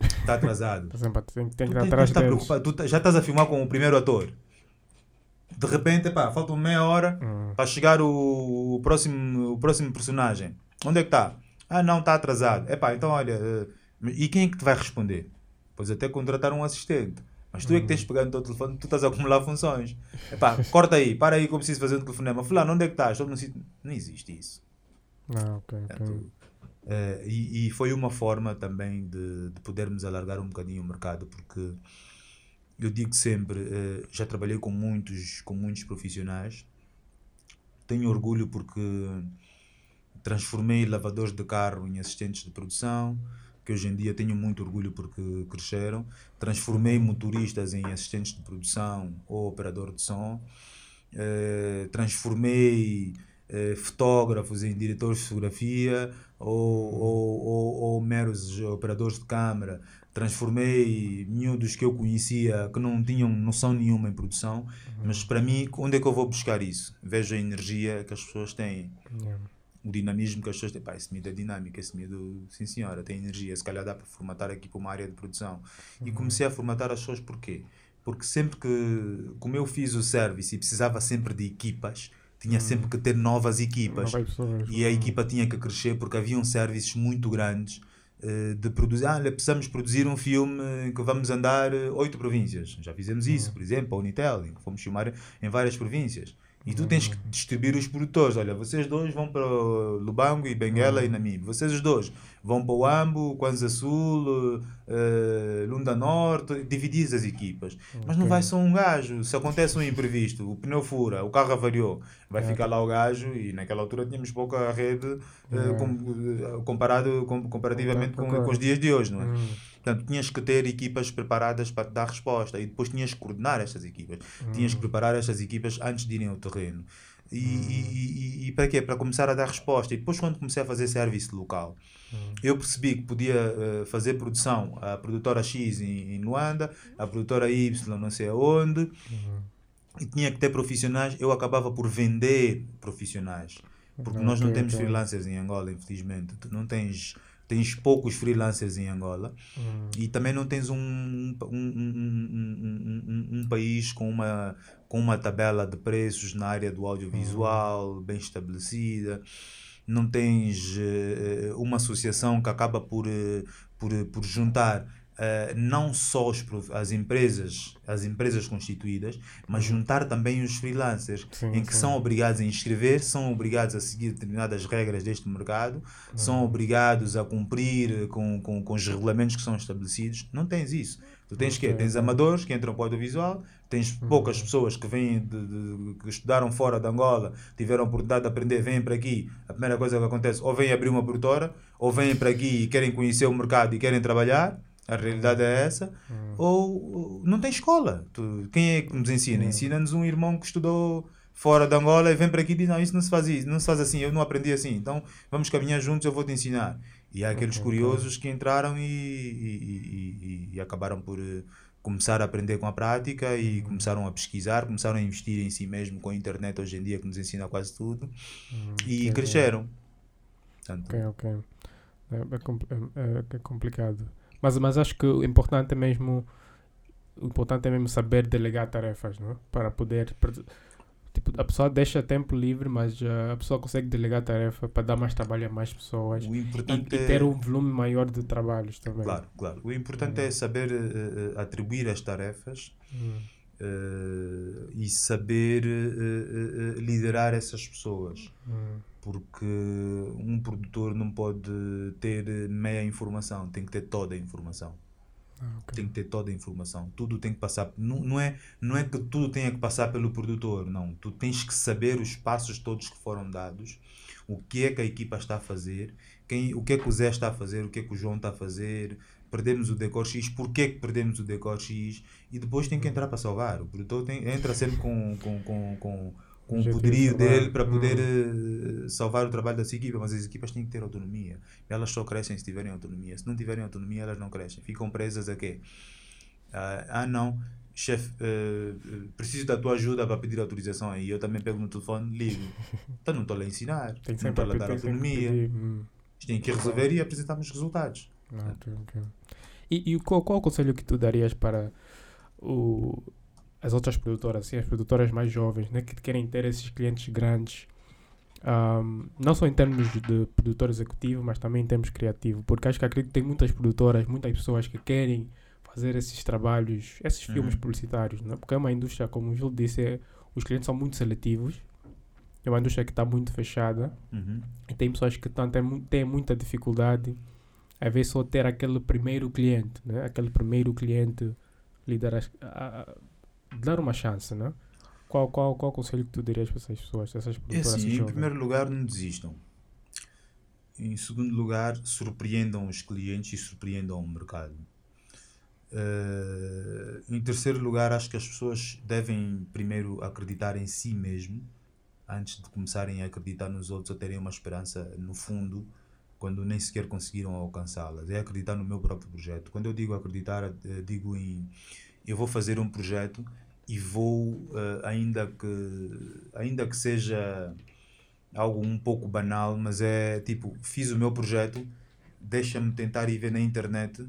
Está atrasado. Por exemplo, tem, tem Tu que preocupado. Tu tá- já estás a filmar com o primeiro ator. De repente, pá, falta meia hora Hum. para chegar o, o próximo, o próximo personagem. Onde é que está? Ah, não, está atrasado. Epá, então olha, eh, e quem é que te vai responder? Pois até contratar um assistente. Mas tu é que tens de pegar no teu telefone, tu estás a acumular funções. Epá, corta aí, para aí que eu preciso fazer um telefonema. Fulano, onde é que estás? Estou no sítio. Não existe isso. Ah, ok, ok. Portanto, eh, e, e foi uma forma também de, de podermos alargar um bocadinho o mercado, porque eu digo sempre, eh, já trabalhei com muitos, com muitos profissionais, tenho orgulho porque transformei lavadores de carro em assistentes de produção, que hoje em dia tenho muito orgulho porque cresceram, transformei motoristas em assistentes de produção ou operador de som, eh, transformei eh, fotógrafos em diretores de fotografia ou, ou, ou, ou meros operadores de câmara. Transformei miúdos que eu conhecia que não tinham noção nenhuma em produção, mas para mim, onde é que eu vou buscar isso? Vejo a energia que as pessoas têm, Yeah. o dinamismo que as pessoas têm. Pá, esse miúdo é dinâmico, esse miúdo, sim senhora, tem energia, se calhar dá para formatar aqui para uma área de produção. E comecei a formatar as pessoas porquê? Porque sempre que, como eu fiz o service e precisava sempre de equipas, tinha sempre que ter novas equipas. Não. E a equipa tinha que crescer porque haviam serviços muito grandes de produzir. Ah, precisamos produzir um filme em que vamos andar eh, oito províncias. Já fizemos isso, por exemplo, a Unitel, em que fomos filmar em várias províncias. E tu tens que distribuir os produtores. Olha, vocês dois vão para Lubango e Benguela e Namibe. Vocês os dois vão para o Ambo, Kwanza Sul, eh, Lunda Norte. Dividir as equipas. Mas não vai só um gajo. Se acontece um imprevisto, o pneu fura, o carro avariou, vai ficar lá o gajo e naquela altura tínhamos pouca rede É. com- eh, comparado, com- comparativamente com, com os dias de hoje, não é? Hum, Portanto, tinhas que ter equipas preparadas para te dar resposta e depois tinhas que coordenar estas equipas. Tinhas Hum. que preparar estas equipas antes de irem ao terreno. E, e, e- e para quê? Para começar a dar resposta. E depois, quando comecei a fazer serviço local, hum. eu percebi que podia eh, fazer produção a produtora X em, em Luanda, a produtora Y não sei aonde, Uhum. e tinha que ter profissionais. Eu acabava por vender profissionais. Porque nós não temos freelancers em Angola, infelizmente. Tu não tens, tens poucos freelancers em Angola Hum. e também não tens um, um, um, um- um- um país com uma, com uma tabela de preços na área do audiovisual bem estabelecida. Não tens eh, uma associação que acaba por, eh, por, por juntar eh, não só os as empresas, as empresas constituídas, mas juntar também os freelancers, Sim, em que sim. são obrigados a inscrever, são obrigados a seguir determinadas regras deste mercado, são obrigados a cumprir com, com, com os regulamentos que são estabelecidos. Não tens isso. Tu tens que Ok, Tens ok. amadores que entram para o audiovisual, tens poucas pessoas que vêm de, de- que estudaram fora de Angola, tiveram a oportunidade de aprender, vêm para aqui. A primeira coisa que acontece, ou vêm abrir uma produtora, ou vêm para aqui e querem conhecer o mercado e querem trabalhar. A realidade é essa. Ou ou não tem escola. Tu- quem é que nos ensina? Ensina-nos um irmão que estudou fora de Angola e vem para aqui e diz: Não, isso não se faz isso, não se faz assim, eu não aprendi assim. Então vamos caminhar juntos, eu vou te ensinar. E há aqueles curiosos que entraram e, e, e- e- e acabaram por, eh, começaram a aprender com a prática e começaram a pesquisar, começaram a investir em si mesmo com a internet hoje em dia que nos ensina quase tudo e ok. cresceram. Portanto, Ok, ok. É, é é- é- é complicado. Mas, mas acho que o importante é mesmo o importante é mesmo saber delegar tarefas, não? é? Para poder tipo, a pessoa deixa tempo livre, mas ah, a pessoa consegue delegar tarefa para dar mais trabalho a mais pessoas e, e é, ter um volume maior de trabalhos também. claro, claro. O importante é saber eh, eh, atribuir as tarefas Hum, eh, e saber liderar essas pessoas. hum, Porque um produtor não pode ter meia informação, tem que ter toda a informação. Ah, ok. Tem que ter toda a informação. Tudo tem que passar. Não, não, é, não é que tudo tenha que passar pelo produtor, não. Tu tens que saber os passos todos que foram dados, o que é que a equipa está a fazer, quem, o que é que o Zé está a fazer, o que é que o João está a fazer. Perdemos o decor X, porquê que perdemos o decor X? E depois tem que entrar para salvar. O produtor tem, entra sempre com, com, com, com, com o poderio dele para poder Hum. salvar o trabalho da sua equipa, mas as equipas têm que ter autonomia. Elas só crescem se tiverem autonomia. Se não tiverem autonomia, elas não crescem. Ficam presas a quê? Ah, não, chefe, eh, preciso da tua ajuda para pedir autorização aí. Eu também pego no telefone, ligo. Então não estou a ensinar, Tem não estou a dar pedir, tem que autonomia. hum. Tem que resolver e apresentarmos resultados. Ah, ok, ok. E, e qual, qual o conselho que tu darias para o, as outras produtoras, assim, as produtoras mais jovens, né, que querem ter esses clientes grandes, ahm, não só em termos de produtor executivo, mas também em termos criativo, porque acho que acredito que tem muitas produtoras, muitas pessoas que querem fazer esses trabalhos, esses filmes Uhum. publicitários, né? porque é uma indústria, como o Gil disse, é- os clientes são muito seletivos, é uma indústria que está muito fechada, Uhum. e tem pessoas que tão, têm, têm muita dificuldade a ver só ter aquele primeiro cliente, né? aquele primeiro cliente liderar, a, a- dar uma chance. Né? Qual, qual, qual conselho que tu dirias para essas pessoas, essas É produtoras assim, em primeiro lugar, não desistam. Em segundo lugar, surpreendam os clientes e surpreendam o mercado. Eh, em terceiro lugar, acho que as pessoas devem primeiro acreditar em si mesmo antes de começarem a acreditar nos outros ou terem uma esperança no fundo quando nem sequer conseguiram alcançá-las. É acreditar no meu próprio projeto. Quando eu digo acreditar, eh, digo em eu vou fazer um projeto e vou, eh, ainda, que, ainda que seja algo um pouco banal, mas é tipo, fiz o meu projeto, deixa-me tentar ir ver na internet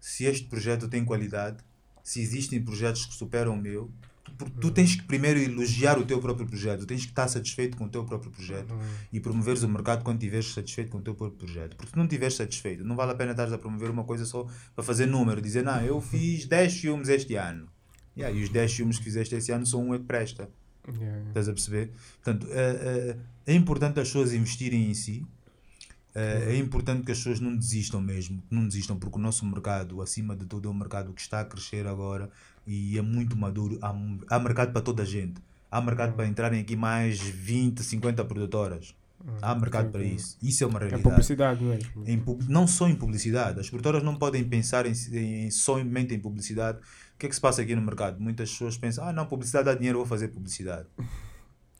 se este projeto tem qualidade, se existem projetos que superam o meu. Porque tu tens que primeiro elogiar o teu próprio projeto, tens que estar satisfeito com o teu próprio projeto Hum, e promoveres o mercado quando estiveres satisfeito com o teu próprio projeto. Porque se não estiveres satisfeito, não vale a pena estar a promover uma coisa só para fazer número, dizer, não, eu fiz 10 filmes este ano. Yeah, e os 10 filmes que fizeste este ano só um é que presta. yeah, yeah. Estás a perceber? Portanto, é, é, é importante as pessoas investirem em si. É, é importante que as pessoas não desistam mesmo, não desistam, porque o nosso mercado, acima de tudo, é um mercado que está a crescer agora e é muito maduro. Há, há mercado para toda a gente. Há mercado para entrarem aqui mais 20, 50 produtoras. Há mercado para isso. Isso é uma É realidade. publicidade mesmo. Em não só em publicidade. As produtoras não podem pensar em, em, somente em publicidade. O que é que se passa aqui no mercado? Muitas pessoas pensam, ah não, publicidade dá dinheiro, vou fazer publicidade.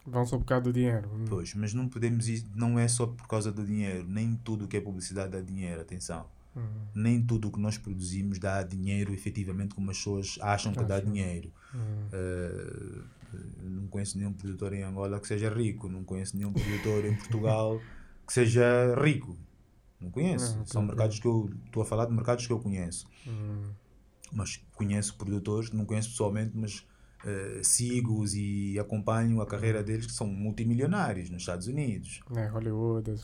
Vão só por causa do dinheiro. Hum. Pois, mas não podemos ir, não é só por causa do dinheiro. Nem tudo que é publicidade dá dinheiro, atenção. Hum. Nem tudo o que nós produzimos dá dinheiro efetivamente como as pessoas acham que dá dinheiro. Hum. Eh, não conheço nenhum produtor em Angola que seja rico, não conheço nenhum produtor em Portugal que seja rico. Não conheço. São mercados que eu estou a falar de mercados que eu conheço. Mas conheço produtores, não conheço pessoalmente, mas eh, sigo-os e acompanho a carreira deles que são multimilionários nos Estados Unidos. É, Hollywood.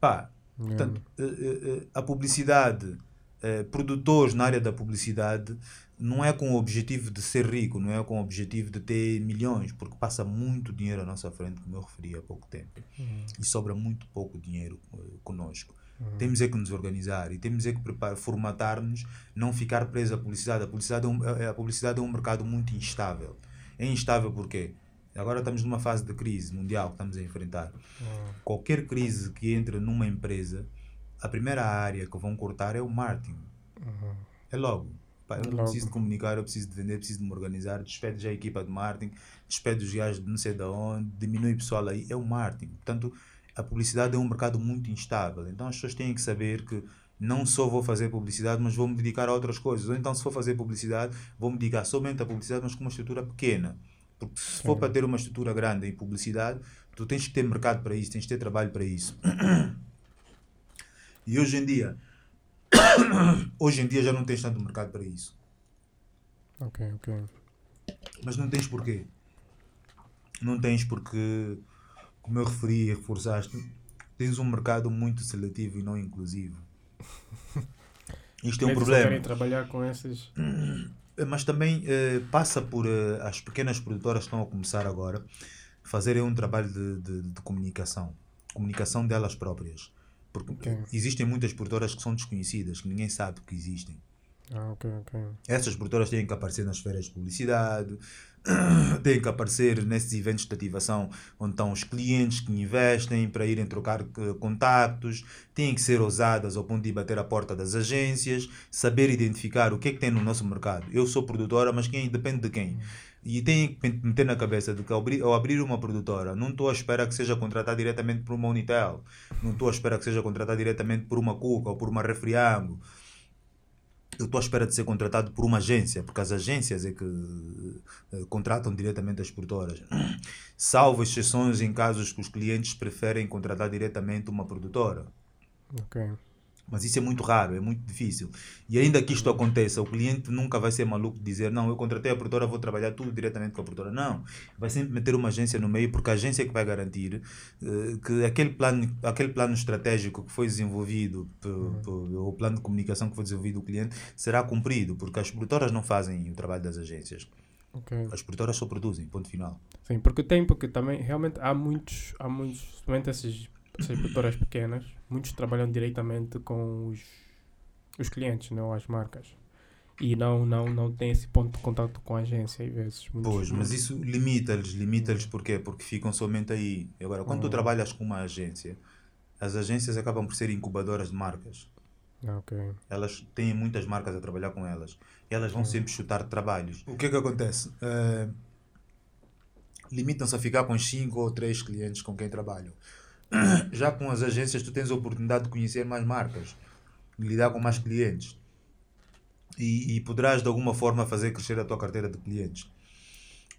Pá, Yeah. Portanto, eh, eh, a publicidade, produtores na área da publicidade, não é com o objetivo de ser rico, não é com o objetivo de ter milhões, porque passa muito dinheiro à nossa frente, como eu referi há pouco tempo, Hum. e sobra muito pouco dinheiro eh, conosco. Hum. Temos é que nos organizar e temos é que preparar, formatar-nos, não ficar preso à publicidade. A publicidade, é um, a publicidade é um mercado muito instável. É instável porque agora estamos numa fase de crise mundial que estamos a enfrentar Hum. qualquer crise que entre numa empresa, a primeira área que vão cortar é o marketing. Uhum. É logo. Pá, eu não preciso de comunicar, eu preciso de vender, preciso de me organizar, despede já a equipa de marketing, despede os gajos de não sei de onde, diminui o pessoal aí, é o marketing. Portanto, a publicidade é um mercado muito instável. Então as pessoas têm que saber que não só vou fazer publicidade, mas vou me dedicar a outras coisas. Ou então, se for fazer publicidade, vou me dedicar somente à publicidade, mas com uma estrutura pequena. Porque se for para ter uma estrutura grande em publicidade, tu tens que ter mercado para isso, tens que ter trabalho para isso. E hoje em dia, hoje em dia já não tens tanto mercado para isso. Ok, ok. Mas não tens porquê. Não tens porque, como eu referi e reforçaste, tens um mercado muito seletivo e não inclusivo. Isto é um problema. querem trabalhar com essas. Mas também eh, passa por eh, as pequenas produtoras que estão a começar agora fazerem um trabalho de, de, de comunicação. Comunicação delas próprias. Porque Ok. existem muitas produtoras que são desconhecidas, que ninguém sabe que existem. Ah, ok, ok. Essas produtoras têm que aparecer nas feiras de publicidade, têm que aparecer nesses eventos de ativação onde estão os clientes que investem para irem trocar eh, contactos, têm que ser ousadas ao ponto de bater a porta das agências, saber identificar o que é que tem no nosso mercado. Eu sou produtora, mas quem depende de quem? E têm que meter na cabeça de que ao abrir, ao abrir uma produtora, não estou à espera que seja contratada diretamente por uma Unitel, não estou à espera que seja contratada diretamente por uma Cuca ou por uma Refriango eu estou à espera de ser contratado por uma agência, porque as agências é que eh, contratam diretamente as produtoras. Salvo exceções em casos que os clientes preferem contratar diretamente uma produtora. Ok. Mas isso é muito raro, é muito difícil. E ainda que isto aconteça, o cliente nunca vai ser maluco de dizer não, eu contratei a produtora, vou trabalhar tudo diretamente com a produtora. Não, vai sempre meter uma agência no meio, porque a agência é que vai garantir eh, que aquele plano, aquele plano estratégico que foi desenvolvido, o plano de comunicação que foi desenvolvido do cliente, será cumprido, porque as produtoras não fazem o trabalho das agências. Ok. As produtoras só produzem, ponto final. Sim, porque tem, porque também realmente há muitos, há muitos, somente essas, essas produtoras pequenas, muitos trabalham diretamente com os, os clientes, não as marcas. E não, não, não tem esse ponto de contato com a agência, às vezes. Muitos- Pois, mas isso limita-lhes, limita-lhes porquê? Porque ficam somente aí. Agora, quando tu Hum. trabalhas com uma agência, as agências acabam por ser incubadoras de marcas. Ah, ok. Elas têm muitas marcas a trabalhar com elas. E elas vão sempre chutar trabalhos. O que é que acontece? Eh, Limitam-se a ficar com os 5 ou 3 clientes com quem trabalham. Já com as agências, tu tens a oportunidade de conhecer mais marcas, de lidar com mais clientes. E, e poderás, de alguma forma, fazer crescer a tua carteira de clientes.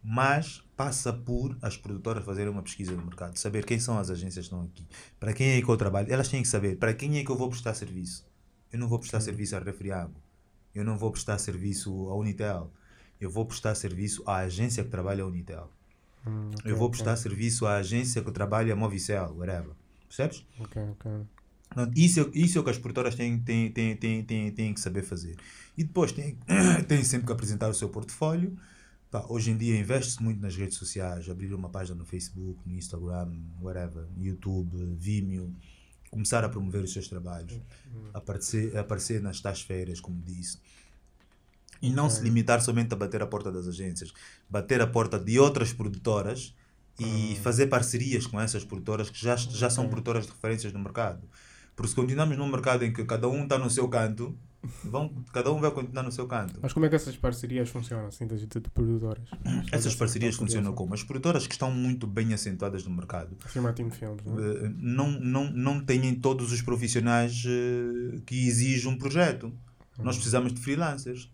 Mas passa por as produtoras fazerem uma pesquisa do mercado, saber quem são as agências que estão aqui, para quem é que eu trabalho. Elas têm que saber para quem é que eu vou prestar serviço. Eu não vou prestar serviço à Refriago, eu não vou prestar serviço à Unitel, eu vou prestar serviço à agência que trabalha a Unitel. Hum, ok, Eu vou prestar serviço à agência que trabalha a Movicel, whatever. Percebes? Ok, ok. Isso, é- isso é o que as produtoras têm, têm, têm, têm, têm, têm que saber fazer. E depois têm, têm sempre que apresentar o seu portfólio. Pá, hoje em dia investe-se muito nas redes sociais, abrir uma página no Facebook, no Instagram, whatever, YouTube, Vimeo, começar a promover os seus trabalhos, aparecer, aparecer nas tais feiras, como disse. E não se limitar somente a bater a porta das agências, bater a porta de outras produtoras e fazer parcerias com essas produtoras que já, já são produtoras de referências no mercado. Porque se continuamos num mercado em que cada um está no seu canto, vão, cada um vai continuar no seu canto. Mas como é que essas parcerias funcionam, assim, das de, de produtoras? Essas parcerias funcionam como? As produtoras que estão muito bem assentadas no mercado Afirmativo Filmes, não é? eh, não, não, não têm todos os profissionais eh, que exige um projeto. Nós precisamos de freelancers.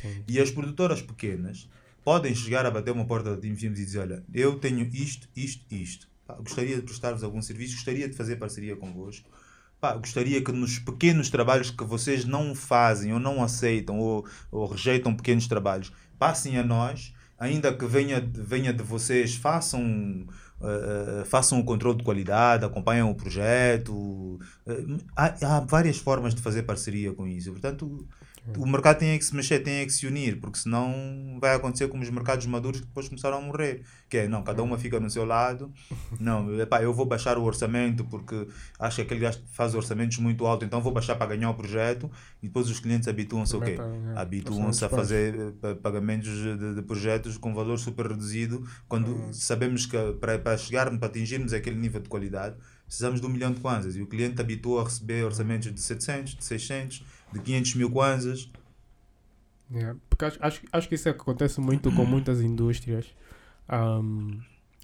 Sim. E as produtoras pequenas podem chegar a bater uma porta da Team Films e dizer: Olha, eu tenho isto, isto, isto. Pá, gostaria de prestar-vos algum serviço, gostaria de fazer parceria convosco. Pá, gostaria que nos pequenos trabalhos que vocês não fazem ou não aceitam ou, ou rejeitam pequenos trabalhos, passem a nós, ainda que venha, de- venha de vocês, façam. eh, façam o controle de qualidade, acompanhem o projeto. eh, há, há várias formas de fazer parceria com isso. Portanto, o mercado tem é que se mexer, tem é que se unir, porque senão vai acontecer como os mercados maduros que depois começaram a morrer. Que é, não, cada uma fica no seu lado. Não, epá, eu vou baixar o orçamento porque acho que aquele gajo faz orçamentos muito altos, então vou baixar para ganhar o projeto e depois os clientes habituam-se ao quê? É, Habituam-se a fazer eh, pa- pagamentos de, de projetos com valor super reduzido quando sabemos que para, para chegarmos, para atingirmos aquele nível de qualidade, precisamos de um milhão de kwanzas e o cliente habitua a receber orçamentos de 700, de 600, de 500 mil kwanzas. Yeah, Porque acho, acho, acho que isso é que acontece muito com muitas indústrias ahm,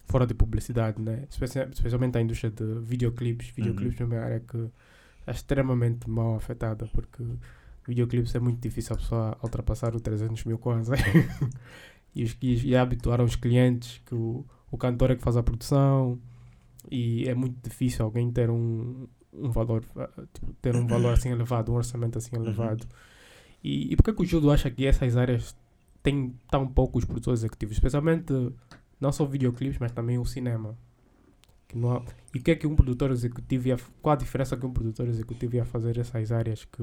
fora de publicidade, né? Especia- especialmente a indústria de videoclipes. Videoclipes é uma área que é extremamente mal afetada porque videoclipes é muito difícil a pessoa ultrapassar o 300 mil quase. e, os, e, e habituaram os clientes que o, o cantor é que faz a produção e é muito difícil alguém ter um, um valor uh, tipo, ter um valor assim elevado, um orçamento assim Uhum. elevado. E, e por que que o Judo acha que essas áreas têm tão poucos produtores executivos? Especialmente não só videoclipes, mas também o cinema. Que não há- e o que é que um produtor executivo ia, qual a diferença que um produtor executivo ia fazer essas áreas que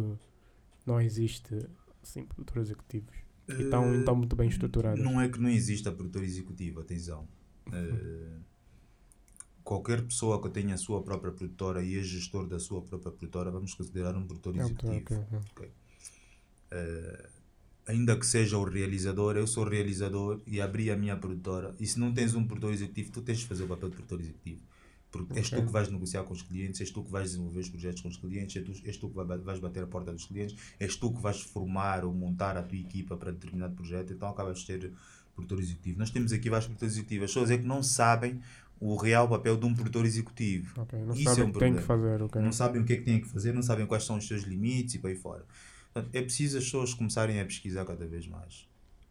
não existe assim, produtores executivos? E estão, Eh, estão muito bem estruturadas. Não é que não exista produtor executivo, atenção. Eh, qualquer pessoa que tenha a sua própria produtora e é gestor da sua própria produtora, vamos considerar um produtor executivo. ok, ok. Eh, ainda que seja o realizador, eu sou realizador e abri a minha produtora. E se não tens um produtor executivo, tu tens de fazer o papel de produtor executivo. Porque és tu que vais negociar com os clientes, és tu que vais desenvolver os projetos com os clientes, és tu, és tu que vai- vais bater a porta dos clientes, és tu que vais formar ou montar a tua equipa para determinado projeto, então acabas de ter produtor executivo. Nós temos aqui vários produtores executivos, as pessoas é que não sabem o real papel de um produtor executivo. Ok, Não Isso é um problema. fazer. ok. Não sabem o que é que têm que fazer, não sabem quais são os seus limites e por aí fora. Portanto, é preciso as pessoas começarem a pesquisar cada vez mais.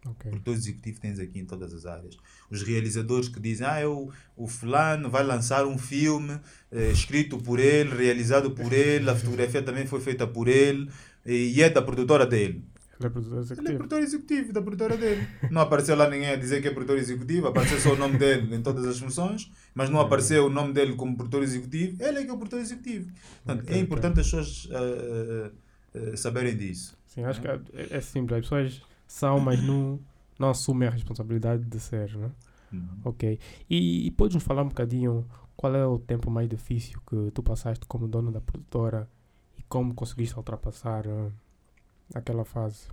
Ok. Produtor executivo tens aqui em todas as áreas. Os realizadores que dizem, ah, eu, o fulano vai lançar um filme eh, escrito por ele, realizado por ele, a fotografia também foi feita por ele e é da produtora dele. Ele é produtor Ele é executivo. produtor executivo da produtora dele. Não apareceu lá ninguém a dizer que é produtor executivo, apareceu só o nome dele em todas as funções, mas não apareceu o nome dele como produtor executivo. Ele é que é o produtor executivo. Portanto, é ok. importante as pessoas ah, ah, saberem disso. Sim, acho que é, é simples. As pessoas são, mas não, não assumem a responsabilidade de ser, né? Ok. E, e podes-nos falar um bocadinho qual é o tempo mais difícil que tu passaste como dono da produtora e como conseguiste ultrapassar eh, aquela fase?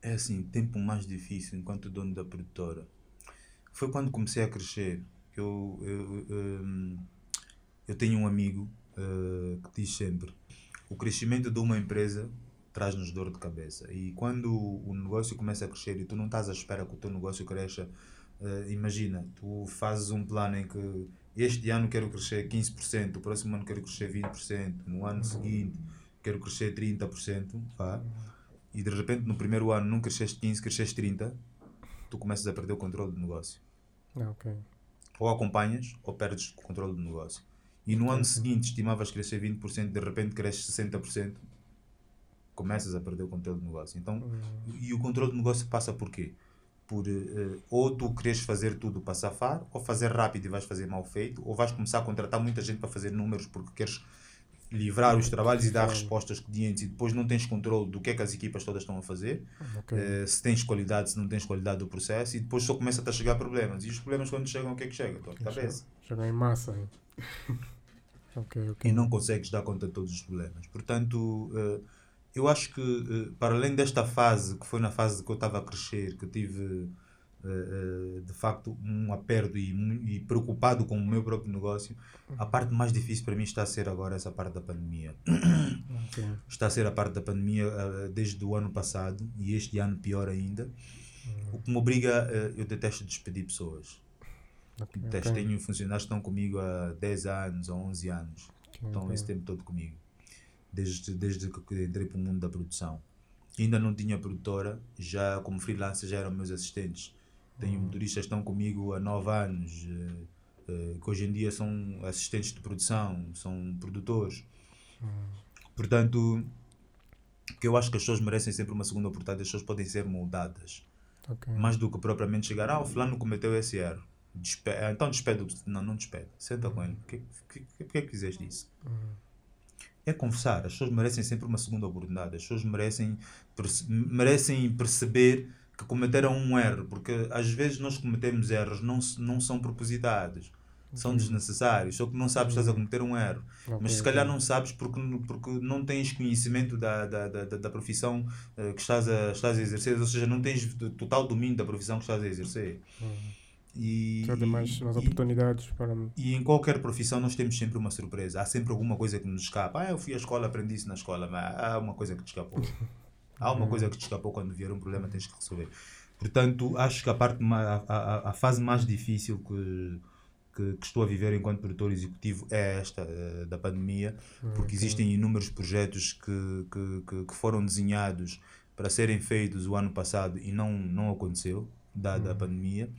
É assim, tempo mais difícil enquanto dono da produtora. Foi quando comecei a crescer. que Eu, eu, hum, eu tenho um amigo eh, que diz sempre: o crescimento de uma empresa traz-nos dor de cabeça. E quando o negócio começa a crescer e tu não estás à espera que o teu negócio cresça, eh, imagina, tu fazes um plano em que este ano quero crescer 15%, o próximo ano quero crescer 20%, no ano seguinte quero crescer 30%, vá e de repente no primeiro ano não cresceste 15, cresceste 30, tu começas a perder o controle do negócio. Ah, ok. Ou acompanhas ou perdes o controle do negócio. E no ano seguinte estimavas crescer 20%, de repente cresces 60%, começas a perder o controle do negócio. Então, e o controle do negócio passa por quê? Por eh, ou tu queres fazer tudo para safar, ou fazer rápido e vais fazer mal feito, ou vais começar a contratar muita gente para fazer números porque queres livrar os trabalhos e dar respostas clientes e depois não tens controle do que é que as equipas todas estão a fazer. Ok. Eh, se tens qualidade, se não tens qualidade do processo, e depois só começa a chegar problemas. E os problemas, quando chegam, o que é que chega? Tua cabeça. Jogar em massa. hein? ok, ok. E não consegues dar conta de todos os problemas. Portanto, eh, eu acho que, eh, para além desta fase, que foi na fase que eu estava a crescer, que tive, de facto, um aperto e, preocupado com o meu próprio negócio, a parte mais difícil para mim está a ser agora essa parte da pandemia. Ok. está a ser a parte da pandemia eh, desde o ano passado e este ano pior ainda. Hum. O que me obriga, eh, eu detesto despedir pessoas. Ok, Detesto. Tenho funcionários que estão comigo há 10 anos ou 11 anos. Ok, Estão esse tempo todo comigo. Desde, desde que entrei para o mundo da produção. Ainda não tinha produtora, já como freelancer já eram meus assistentes. Tenho motoristas que estão comigo há 9 anos, eh, eh, que hoje em dia são assistentes de produção, são produtores. Portanto, que eu acho que as pessoas merecem sempre uma segunda oportunidade, as pessoas podem ser moldadas. Ok. Mais do que propriamente chegar, ah, o fulano cometeu esse erro. Despe ah, então despede Não, não despede. Senta com ele. Por que, que, que, que é que fizeste isso? É conversar. As pessoas merecem sempre uma segunda oportunidade. As pessoas merecem, perce- merecem perceber que cometeram um erro. Porque às vezes nós cometemos erros não, não são propositados. São desnecessários. Só que não sabes que estás a cometer um erro. Ok, Mas se calhar não sabes porque, porque não tens conhecimento da, da, da, da- profissão eh, que estás a, estás a exercer, ou seja, não tens total domínio da profissão que estás a exercer. E, Precisa de mais, mais e- oportunidades para. e em qualquer profissão nós temos sempre uma surpresa. Há sempre alguma coisa que nos escapa. Ah, eu fui à escola, aprendi isso na escola, mas há uma coisa que te escapou. Há uma coisa que te escapou quando vier um problema, tens que resolver. Portanto, acho que a parte a, a, a fase mais difícil que, que, que estou a viver enquanto produtor executivo é esta uh, da pandemia, porque existem inúmeros projetos que, que, que, foram desenhados para serem feitos o ano passado e não, não aconteceu, dada a pandemia.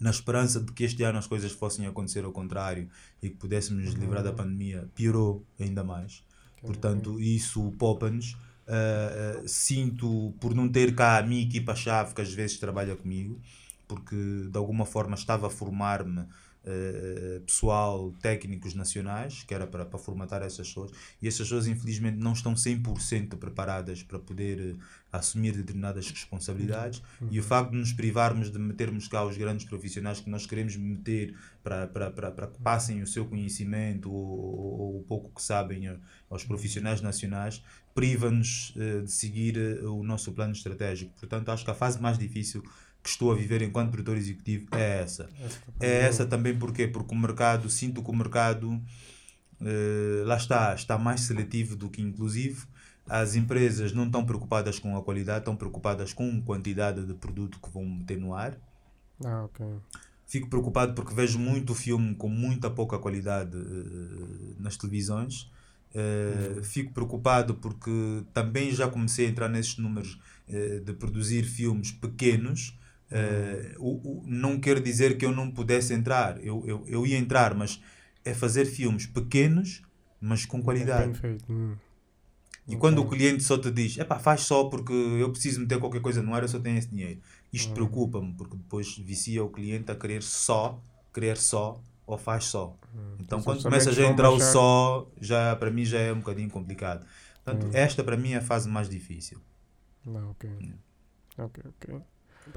Na esperança de que este ano as coisas fossem acontecer ao contrário e que pudéssemos nos livrar da pandemia, piorou ainda mais. Portanto, isso poupa-nos. Uh, sinto por não ter cá a minha equipa-chave que às vezes trabalha comigo, porque de alguma forma estava a formar-me uh, pessoal, técnicos nacionais, que era para, para formatar essas pessoas, e essas pessoas infelizmente não estão 100% preparadas para poder assumir determinadas responsabilidades, e o facto de nos privarmos de metermos cá os grandes profissionais que nós queremos meter para, para, para, para que passem o seu conhecimento ou, ou, ou o pouco que sabem aos profissionais nacionais, priva-nos eh, de seguir eh, o nosso plano estratégico. Portanto, acho que a fase mais difícil que estou a viver enquanto produtor executivo é essa. É essa também porque porque o mercado, sinto que o mercado eh, lá está, está mais seletivo do que inclusivo. As empresas não estão preocupadas com a qualidade, estão preocupadas com a quantidade de produto que vão meter no ar. Ah, ok. Fico preocupado porque vejo muito filme com muita pouca qualidade eh, nas televisões. Eh, Fico preocupado porque também já comecei a entrar nesses números eh, de produzir filmes pequenos. Eh, o, o- não quer dizer que eu não pudesse entrar, eu, eu, eu ia entrar, mas é fazer filmes pequenos, mas com qualidade. Bem feito. hum. E quando o cliente só te diz, epá, faz só porque eu preciso meter qualquer coisa no ar, eu só tenho esse dinheiro. Isto preocupa-me, porque depois vicia o cliente a querer só, querer só, ou faz só. Então Os quando começa já a entrar o só, já para mim já é um bocadinho complicado. Portanto, esta para mim é a fase mais difícil. Não, ok. Ok, ok.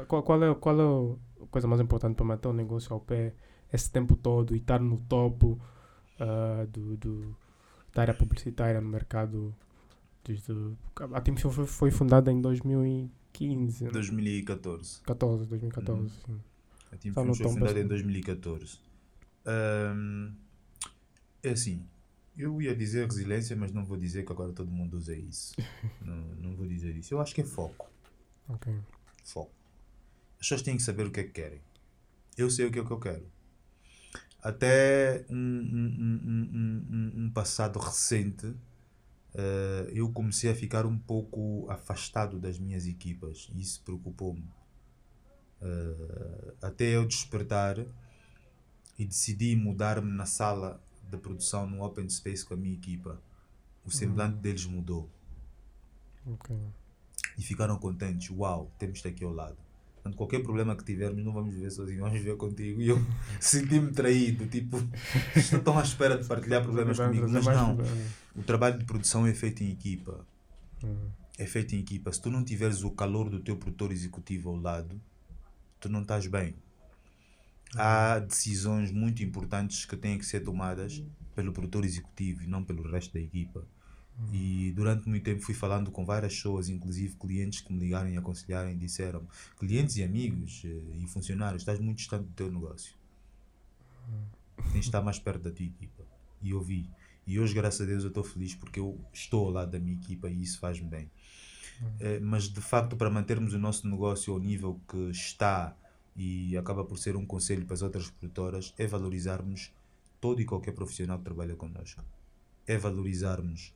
Qual, qual, é, qual é a coisa mais importante para manter o negócio ao pé esse tempo todo e estar no topo ah, do, do, da área publicitária no mercado? Desde, a Team foi, foi fundada em 2015, né? 2014. 14, 2014. sim. A Team foi fundada em bastante. 2014. Ahm, é assim, eu ia dizer resiliência, mas não vou dizer que agora todo mundo usa isso. não, não vou dizer isso. Eu acho que é foco. Foco. As pessoas têm que saber o que é que querem. Eu sei o que é que eu quero. Até um, um, um, um, um- um passado recente, eh, eu comecei a ficar um pouco afastado das minhas equipas. E isso preocupou-me. Eh, até eu despertar e decidi mudar-me na sala de produção no Open Space com a minha equipa. O semblante deles mudou Ok. e ficaram contentes. Uau, temos-te aqui ao lado. Portanto, qualquer problema que tivermos, não vamos viver sozinhos, vamos viver contigo. E eu senti-me traído, tipo, estão tão à espera de partilhar problemas comigo. Mas não, o trabalho de produção é feito em equipa. Hum. É feito em equipa. Se tu não tiveres o calor do teu produtor executivo ao lado, tu não estás bem. Há decisões muito importantes que têm que ser tomadas pelo produtor executivo e não pelo resto da equipa. E durante muito tempo fui falando com várias pessoas, inclusive clientes que me ligaram e aconselharam e disseram clientes e amigos eh, e funcionários, estás muito distante do teu negócio. Tens de estar mais perto da tua equipa. E eu vi. E hoje, graças a Deus, eu estou feliz porque eu estou ao lado da minha equipa e isso faz-me bem. Eh, mas de facto, para mantermos o nosso negócio ao nível que está e acaba por ser um conselho para as outras produtoras, é valorizarmos todo e qualquer profissional que trabalha connosco. É valorizarmos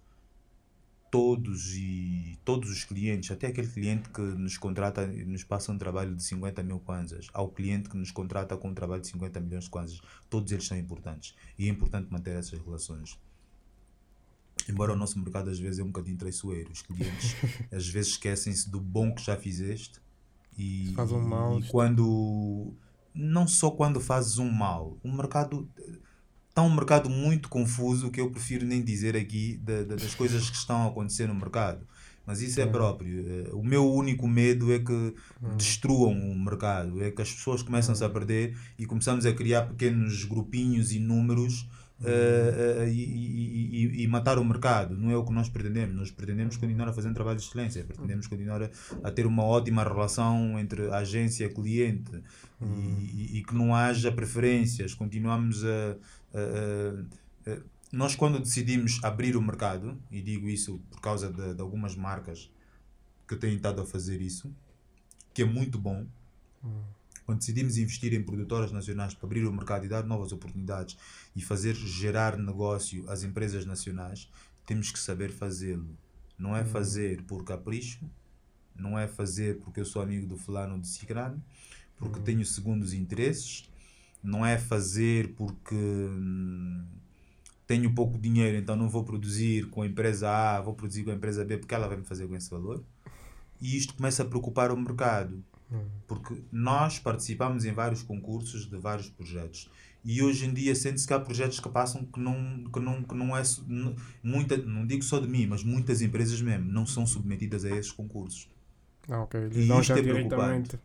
todos e todos os clientes, até aquele cliente que nos contrata e nos passa um trabalho de 50 mil kwanzas, ao cliente que nos contrata com um trabalho de 50 milhões de kwanzas, todos eles são importantes e é importante manter essas relações. Embora o nosso mercado às vezes é um bocadinho traiçoeiro, os clientes às vezes esquecem-se do bom que já fizeste e, Faz um mal, e quando não só quando fazes um mal, o mercado está um mercado muito confuso que eu prefiro nem dizer aqui da- da- das coisas que estão a acontecer no mercado. Mas isso é próprio. Eh, O meu único medo é que destruam o mercado, é que as pessoas começam-se a perder e começamos a criar pequenos grupinhos e números eh, eh, e, e- e- matar o mercado. Não é o que nós pretendemos. Nós pretendemos continuar a fazer um trabalho de excelência, pretendemos continuar a, a ter uma ótima relação entre agência e cliente e, e- e que não haja preferências. Continuamos a. a- a- nós, quando decidimos abrir o mercado, e digo isso por causa de, de algumas marcas que têm estado a fazer isso, que é muito bom, quando decidimos investir em produtoras nacionais para abrir o mercado e dar novas oportunidades e fazer gerar negócio às empresas nacionais, temos que saber fazê-lo. Não é fazer por capricho, não é fazer porque eu sou amigo do fulano de Cicrano, porque tenho segundos interesses, não é fazer porque hum, tenho pouco dinheiro, então não vou produzir com a empresa A, vou produzir com a empresa B porque ela vai me fazer com esse valor. E isto começa a preocupar o mercado, porque nós participamos em vários concursos de vários projetos. E hoje em dia sente-se que há projetos que passam que não, que não, que não é. Muita, não digo só de mim, mas muitas empresas mesmo não são submetidas a esses concursos. Ah, ok. Eles isto é diretamente.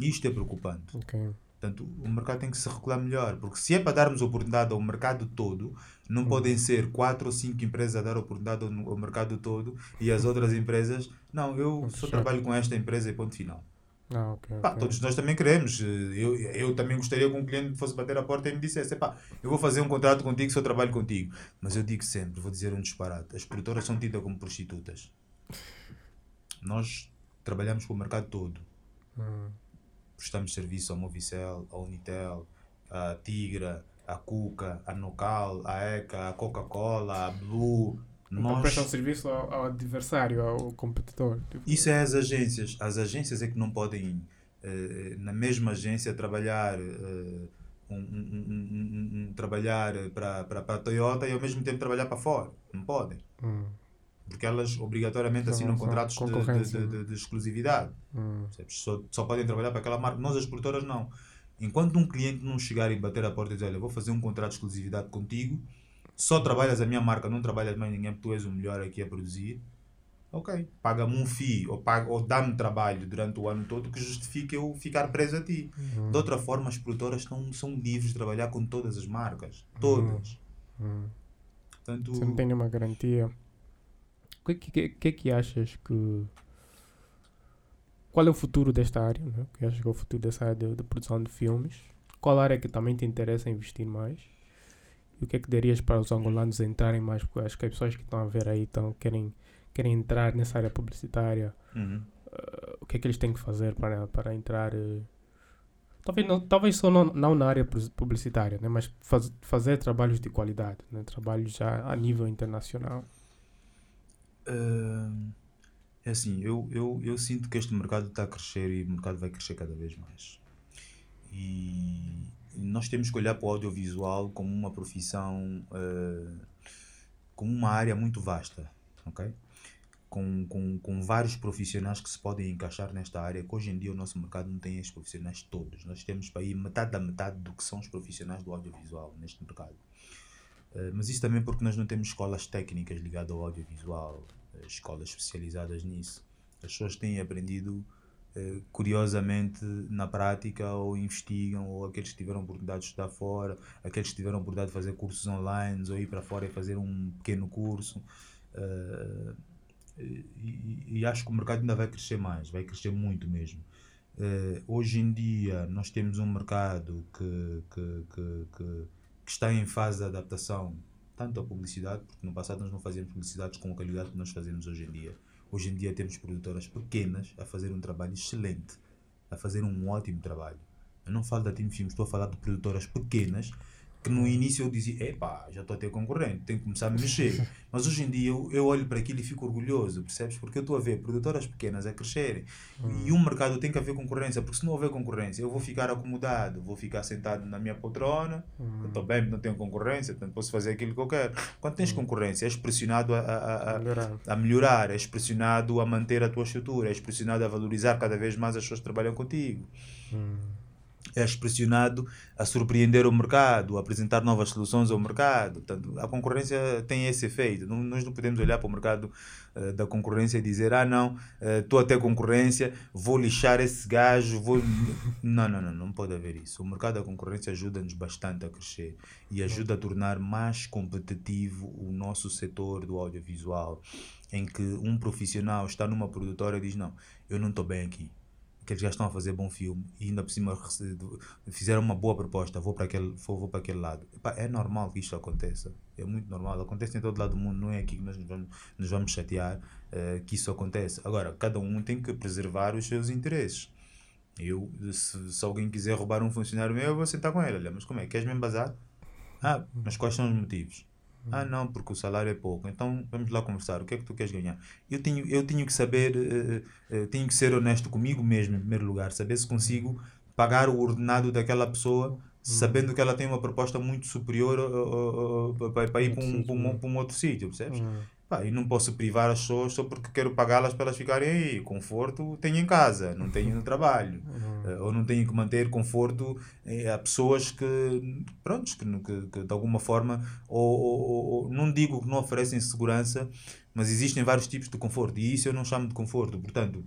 E isto é preocupante. Ok. Portanto, o mercado tem que se regular melhor, porque se é para darmos oportunidade ao mercado todo, não podem ser quatro ou cinco empresas a dar oportunidade ao, ao mercado todo e as outras empresas, não, eu só trabalho com esta empresa e ponto final. Ah, ok. Pá, todos nós também queremos. Eu, eu também gostaria que um cliente fosse bater a porta e me dissesse: pá, eu vou fazer um contrato contigo se eu trabalho contigo. Mas eu digo sempre: vou dizer um disparate. As produtoras são tidas como prostitutas. Nós trabalhamos para o mercado todo. Hum. Prestamos serviço ao Movicel, ao Unitel, à Tigra, à Cuca, à Nocal, à ECA, à Coca-Cola, à Blue. Então Nós... prestam serviço ao, ao adversário, ao competidor. Tipo, Isso é as agências. As agências é que não podem, eh, na mesma agência, trabalhar, eh, um, um- um- um- um- trabalhar para, para, para a Toyota e ao mesmo tempo trabalhar para fora. Não podem. hum, Porque elas obrigatoriamente São- assinam contratos de, de, de- de exclusividade. hum? Só, só podem trabalhar para aquela marca. Nós, as produtoras, não. Enquanto um cliente não chegar e bater a porta e dizer: Olha, vou fazer um contrato de exclusividade contigo, só trabalhas a minha marca, não trabalhas mais ninguém, porque tu és o melhor aqui a produzir. Ok, paga-me um FII ou, paga, ou dá-me trabalho durante o ano todo que justifique eu ficar preso a ti. hum, De outra forma, as produtoras estão, são livres de trabalhar com todas as marcas. Todas. hum. Portanto, Você não tem nenhuma garantia. O que, que, que é que achas que. Qual é o futuro desta área? Né? O que achas que é o futuro dessa área de, de produção de filmes? Qual área que também te interessa investir mais? E o que é que darias para os angolanos entrarem mais? Porque acho que as pessoas que estão a ver aí estão, querem, querem entrar nessa área publicitária. uhum. Uh, o que é que eles têm que fazer para, para entrar? eh, talvez, não, talvez só não, não na área publicitária, né? mas faz, fazer trabalhos de qualidade, né? trabalhos já a nível internacional. Ah, é assim, eu, eu, eu sinto que este mercado está a crescer e o mercado vai crescer cada vez mais. E nós temos que olhar para o audiovisual como uma profissão, ah, como uma área muito vasta, ok? Com, com, com vários profissionais que se podem encaixar nesta área, que hoje em dia o nosso mercado não tem esses profissionais todos. Nós temos para aí metade da metade do que são os profissionais do audiovisual neste mercado. Eh, mas isso também porque nós não temos escolas técnicas ligadas ao audiovisual, eh, escolas especializadas nisso. As pessoas têm aprendido eh, curiosamente na prática ou investigam, ou aqueles que tiveram oportunidade de estudar fora, aqueles que tiveram oportunidade de fazer cursos online ou ir para fora e fazer um pequeno curso. Eh, e, e- acho que o mercado ainda vai crescer mais, vai crescer muito mesmo. Eh, hoje em dia nós temos um mercado que, que, que, que, que está em fase de adaptação, tanto à publicidade, porque no passado nós não fazíamos publicidades com a qualidade que nós fazemos hoje em dia. Hoje em dia temos produtoras pequenas a fazer um trabalho excelente, a fazer um ótimo trabalho. Eu não falo da Team Films, estou a falar de produtoras pequenas que no início eu dizia, epá, já estou a ter concorrente, tenho que começar a me mexer. Mas hoje em dia eu, eu olho para aquilo e fico orgulhoso, percebes? Porque eu estou a ver produtoras pequenas a crescerem e um mercado tem que haver concorrência, porque se não houver concorrência eu vou ficar acomodado, vou ficar sentado na minha poltrona, Hum, estou bem, não tenho concorrência, portanto posso fazer aquilo que eu quero. Quando tens concorrência, és pressionado a, a, a, melhorar. a melhorar, és pressionado a manter a tua estrutura, és pressionado a valorizar cada vez mais as pessoas que trabalham contigo Hum, és pressionado a surpreender o mercado, a apresentar novas soluções ao mercado. Portanto, a concorrência tem esse efeito. Não, nós não podemos olhar para o mercado eh, da concorrência e dizer: ah, não, estou a ter concorrência, vou lixar esse gajo. Vou... não, não, não, não pode haver isso. O mercado da concorrência ajuda-nos bastante a crescer e ajuda a tornar mais competitivo o nosso setor do audiovisual, em que um profissional está numa produtora e diz: não, eu não estou bem aqui aqueles gajos estão a fazer bom filme e ainda por cima fizeram uma boa proposta, vou para aquele, vou, vou para aquele lado. É normal que isto aconteça. É muito normal. Acontece em todo lado do mundo, não é aqui que nós nos vamos, nos vamos chatear eh, que isso acontece. Agora, cada um tem que preservar os seus interesses. Eu, se, se alguém quiser roubar um funcionário meu, eu vou sentar com ele. Olha, mas como é? Queres mesmo bazar? Ah, mas quais são os motivos? Ah, não, porque o salário é pouco. Então vamos lá conversar. O que é que tu queres ganhar? Eu tenho, eu tenho que saber, uh, uh, tenho que ser honesto comigo mesmo, em primeiro lugar. Saber se consigo pagar o ordenado daquela pessoa, sabendo que ela tem uma proposta muito superior uh, para ir para um, para, um, para um outro sítio, percebes? Pá, e não posso privar as pessoas só porque quero pagá-las para elas ficarem aí. Conforto tenho em casa, não tenho no trabalho. Uhum. Ou não tenho que manter conforto eh, a pessoas que, pronto, que, que, que de alguma forma, ou, ou, ou, não digo que não oferecem segurança, mas existem vários tipos de conforto. E isso eu não chamo de conforto. Portanto,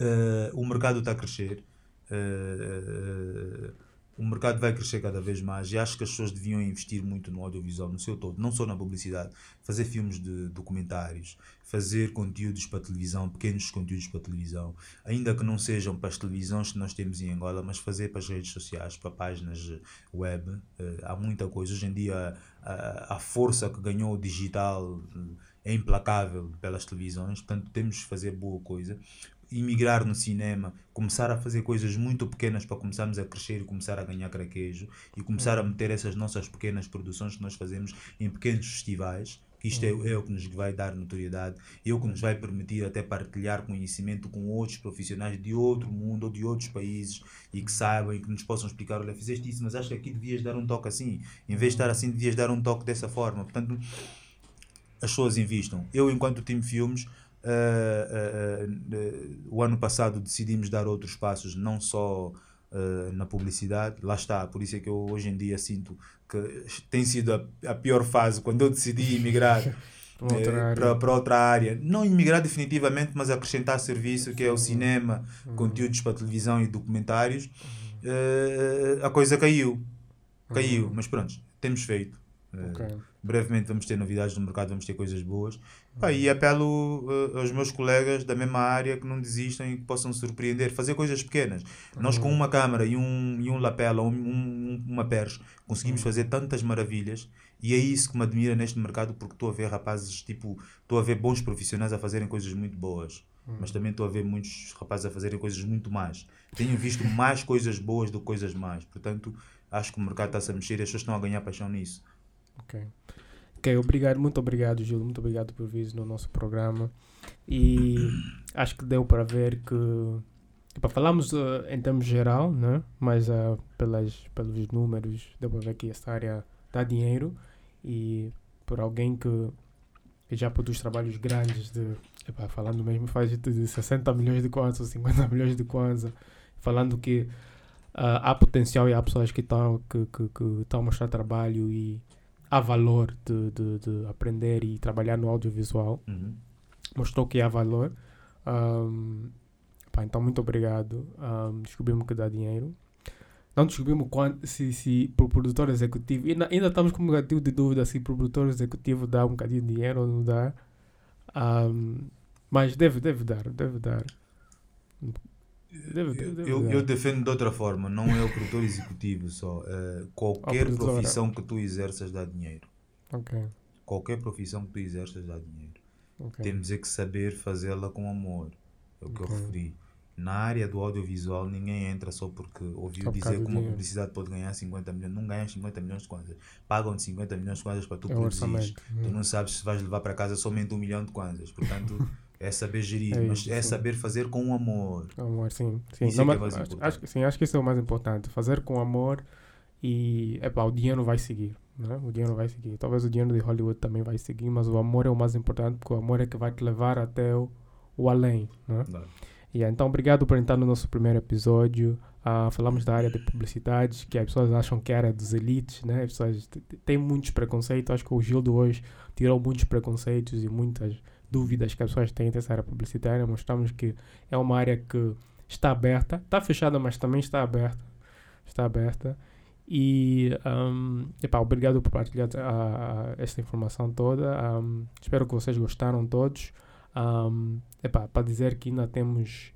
uh, o mercado está a crescer. Uh, o mercado vai crescer cada vez mais e acho que as pessoas deviam investir muito no audiovisual no seu todo, não só na publicidade, fazer filmes de documentários, fazer conteúdos para televisão, pequenos conteúdos para televisão, ainda que não sejam para as televisões que nós temos em Angola, mas fazer para as redes sociais, para páginas web, eh, há muita coisa. Hoje em dia a, a força que ganhou o digital eh, é implacável pelas televisões, portanto temos que fazer boa coisa emigrar no cinema, começar a fazer coisas muito pequenas para começarmos a crescer e começar a ganhar craquejo e começar a meter essas nossas pequenas produções que nós fazemos em pequenos festivais. Que isto é, uhum. é o que nos vai dar notoriedade é o que nos vai permitir até partilhar conhecimento com outros profissionais de outro mundo ou de outros países e que saibam e que nos possam explicar: olha, fizeste isso, mas acho que aqui devias dar um toque assim, em vez de estar assim, devias dar um toque dessa forma. Portanto, as pessoas investam. Eu, enquanto time filmes, Uh, uh, o ano passado decidimos dar outros passos, não só na publicidade, lá está, por isso é que eu hoje em dia sinto que tem sido a, a pior fase quando eu decidi emigrar. para, para outra área. Não emigrar definitivamente, mas acrescentar serviço, que é o cinema, uhum. conteúdos para televisão e documentários. Uh, a coisa caiu. Caiu, uhum. mas pronto, temos feito. Okay. brevemente vamos ter novidades no mercado, vamos ter coisas boas. Pá, e apelo uh, aos meus colegas da mesma área que não desistam e que possam surpreender, fazer coisas pequenas. Uhum. Nós com uma câmara e um, e um lapela, um, um, uma perche, conseguimos uhum. fazer tantas maravilhas e é isso que me admira neste mercado porque estou a ver rapazes, tipo, estou a ver bons profissionais a fazerem coisas muito boas. Uhum. Mas também estou a ver muitos rapazes a fazerem coisas muito mais. Tenho visto mais coisas boas do que coisas más. Portanto, acho que o mercado está-se a mexer e as pessoas estão a ganhar paixão nisso. Ok. Ok, obrigado, muito obrigado, Gil. Muito obrigado por vir no nosso programa. E acho que deu para ver que. Tipo, falamos uh, em termos geral, né? mas uh, pelas, pelos números, deu para ver que esta área dá dinheiro. E por alguém que, já produz trabalhos grandes, de, falando mesmo, faz de 60 milhões de kwanza, 50 milhões de kwanza, falando que uh, há potencial e há pessoas que estão que, que, que a mostrar trabalho e há valor de, de, de, aprender e trabalhar no audiovisual. Uhum. Mostrou que há valor. Um, pá, então, muito obrigado. Um, descobrimos que dá dinheiro. Não descobrimos quanto, se, se para o produtor executivo. Ainda, ainda estamos com um bocadinho de dúvida se o produtor executivo dá um bocadinho de dinheiro ou não dá. Um, mas deve, deve dar, deve dar. Deve, deve, eu, eu, defendo de outra forma, não é o produtor executivo só. Uh, qualquer profissão que tu exerças dá dinheiro. Okay. Qualquer profissão que tu exerças dá dinheiro. Okay. Temos é que saber fazê-la com amor. É o que okay. eu referi. Na área do audiovisual, ninguém entra só porque ouviu só dizer que uma dinheiro. publicidade pode ganhar 50 milhões. Não ganhas 50 milhões de kwanzas. Pagam-te 50 milhões de kwanzas para tu é produzir. Tu não sabes se vais levar para casa somente um milhão de kwanzas. Portanto. É saber gerir, é mas é saber fazer com amor. Amor, sim. sim. Isso Não, é, é mais acho, acho, sim, acho que isso é o mais importante. Fazer com amor e epá, o dinheiro vai seguir. Né? O dinheiro vai seguir. Talvez o dinheiro de Hollywood também vai seguir, mas o amor é o mais importante porque o amor é que vai te levar até o, o além. Né? Yeah, então, obrigado por entrar no nosso primeiro episódio. Uh, falamos da área de publicidade, que as pessoas acham que era dos elites, né? As pessoas têm muitos preconceitos. Acho que o Gildo hoje tirou muitos preconceitos e muitas dúvidas que as pessoas têm dessa área publicitária. Mostramos que é uma área que está aberta, está fechada, mas também está aberta. Está aberta. E um, epá, obrigado por partilhar a, a esta informação toda. Um, espero que vocês gostaram todos. Um, epá, para dizer que ainda temos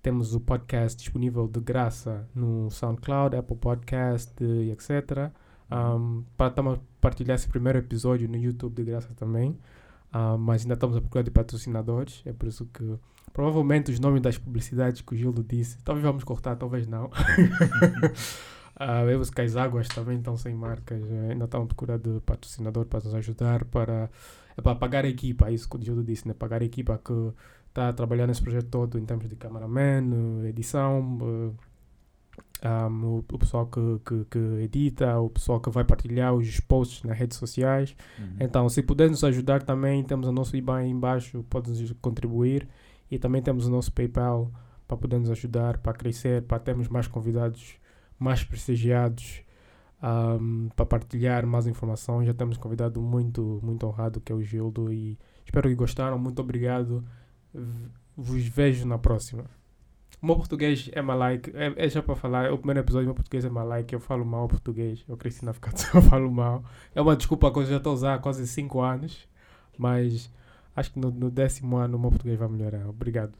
temos o podcast disponível de graça no SoundCloud, Apple Podcast e etc. Um, para partilhar esse primeiro episódio no YouTube de graça também. Uh, mas ainda estamos a procurar de patrocinadores, é por isso que provavelmente os nomes das publicidades que o Gildo disse. Talvez vamos cortar, talvez não. Uh, eu que as águas também estão sem marcas, eh, ainda estão à procura de patrocinador para nos ajudar para, é para pagar a equipa, é isso que o Gildo disse, né? pagar a equipa que está a trabalhar nesse projeto todo em termos de cameraman, eh, edição, um, o, o, pessoal que, que, que, edita, o pessoal que vai partilhar os posts nas redes sociais. Uhum. Então, se puder nos ajudar também, temos o nosso IBAN aí embaixo, pode nos contribuir e também temos o nosso PayPal para poder nos ajudar, para crescer, para termos mais convidados mais prestigiados um, para partilhar mais informação. Já temos convidado muito, muito honrado que é o Gildo e espero que gostaram. Muito obrigado. Vos vejo na próxima. O meu português é malaico, é, é já para falar, é o primeiro episódio, meu português é malaico, eu falo mal português, eu cresci na África eu falo mal. É uma desculpa que eu já estou a usar há quase 5 anos, mas acho que no, no décimo ano o meu português vai melhorar. Obrigado.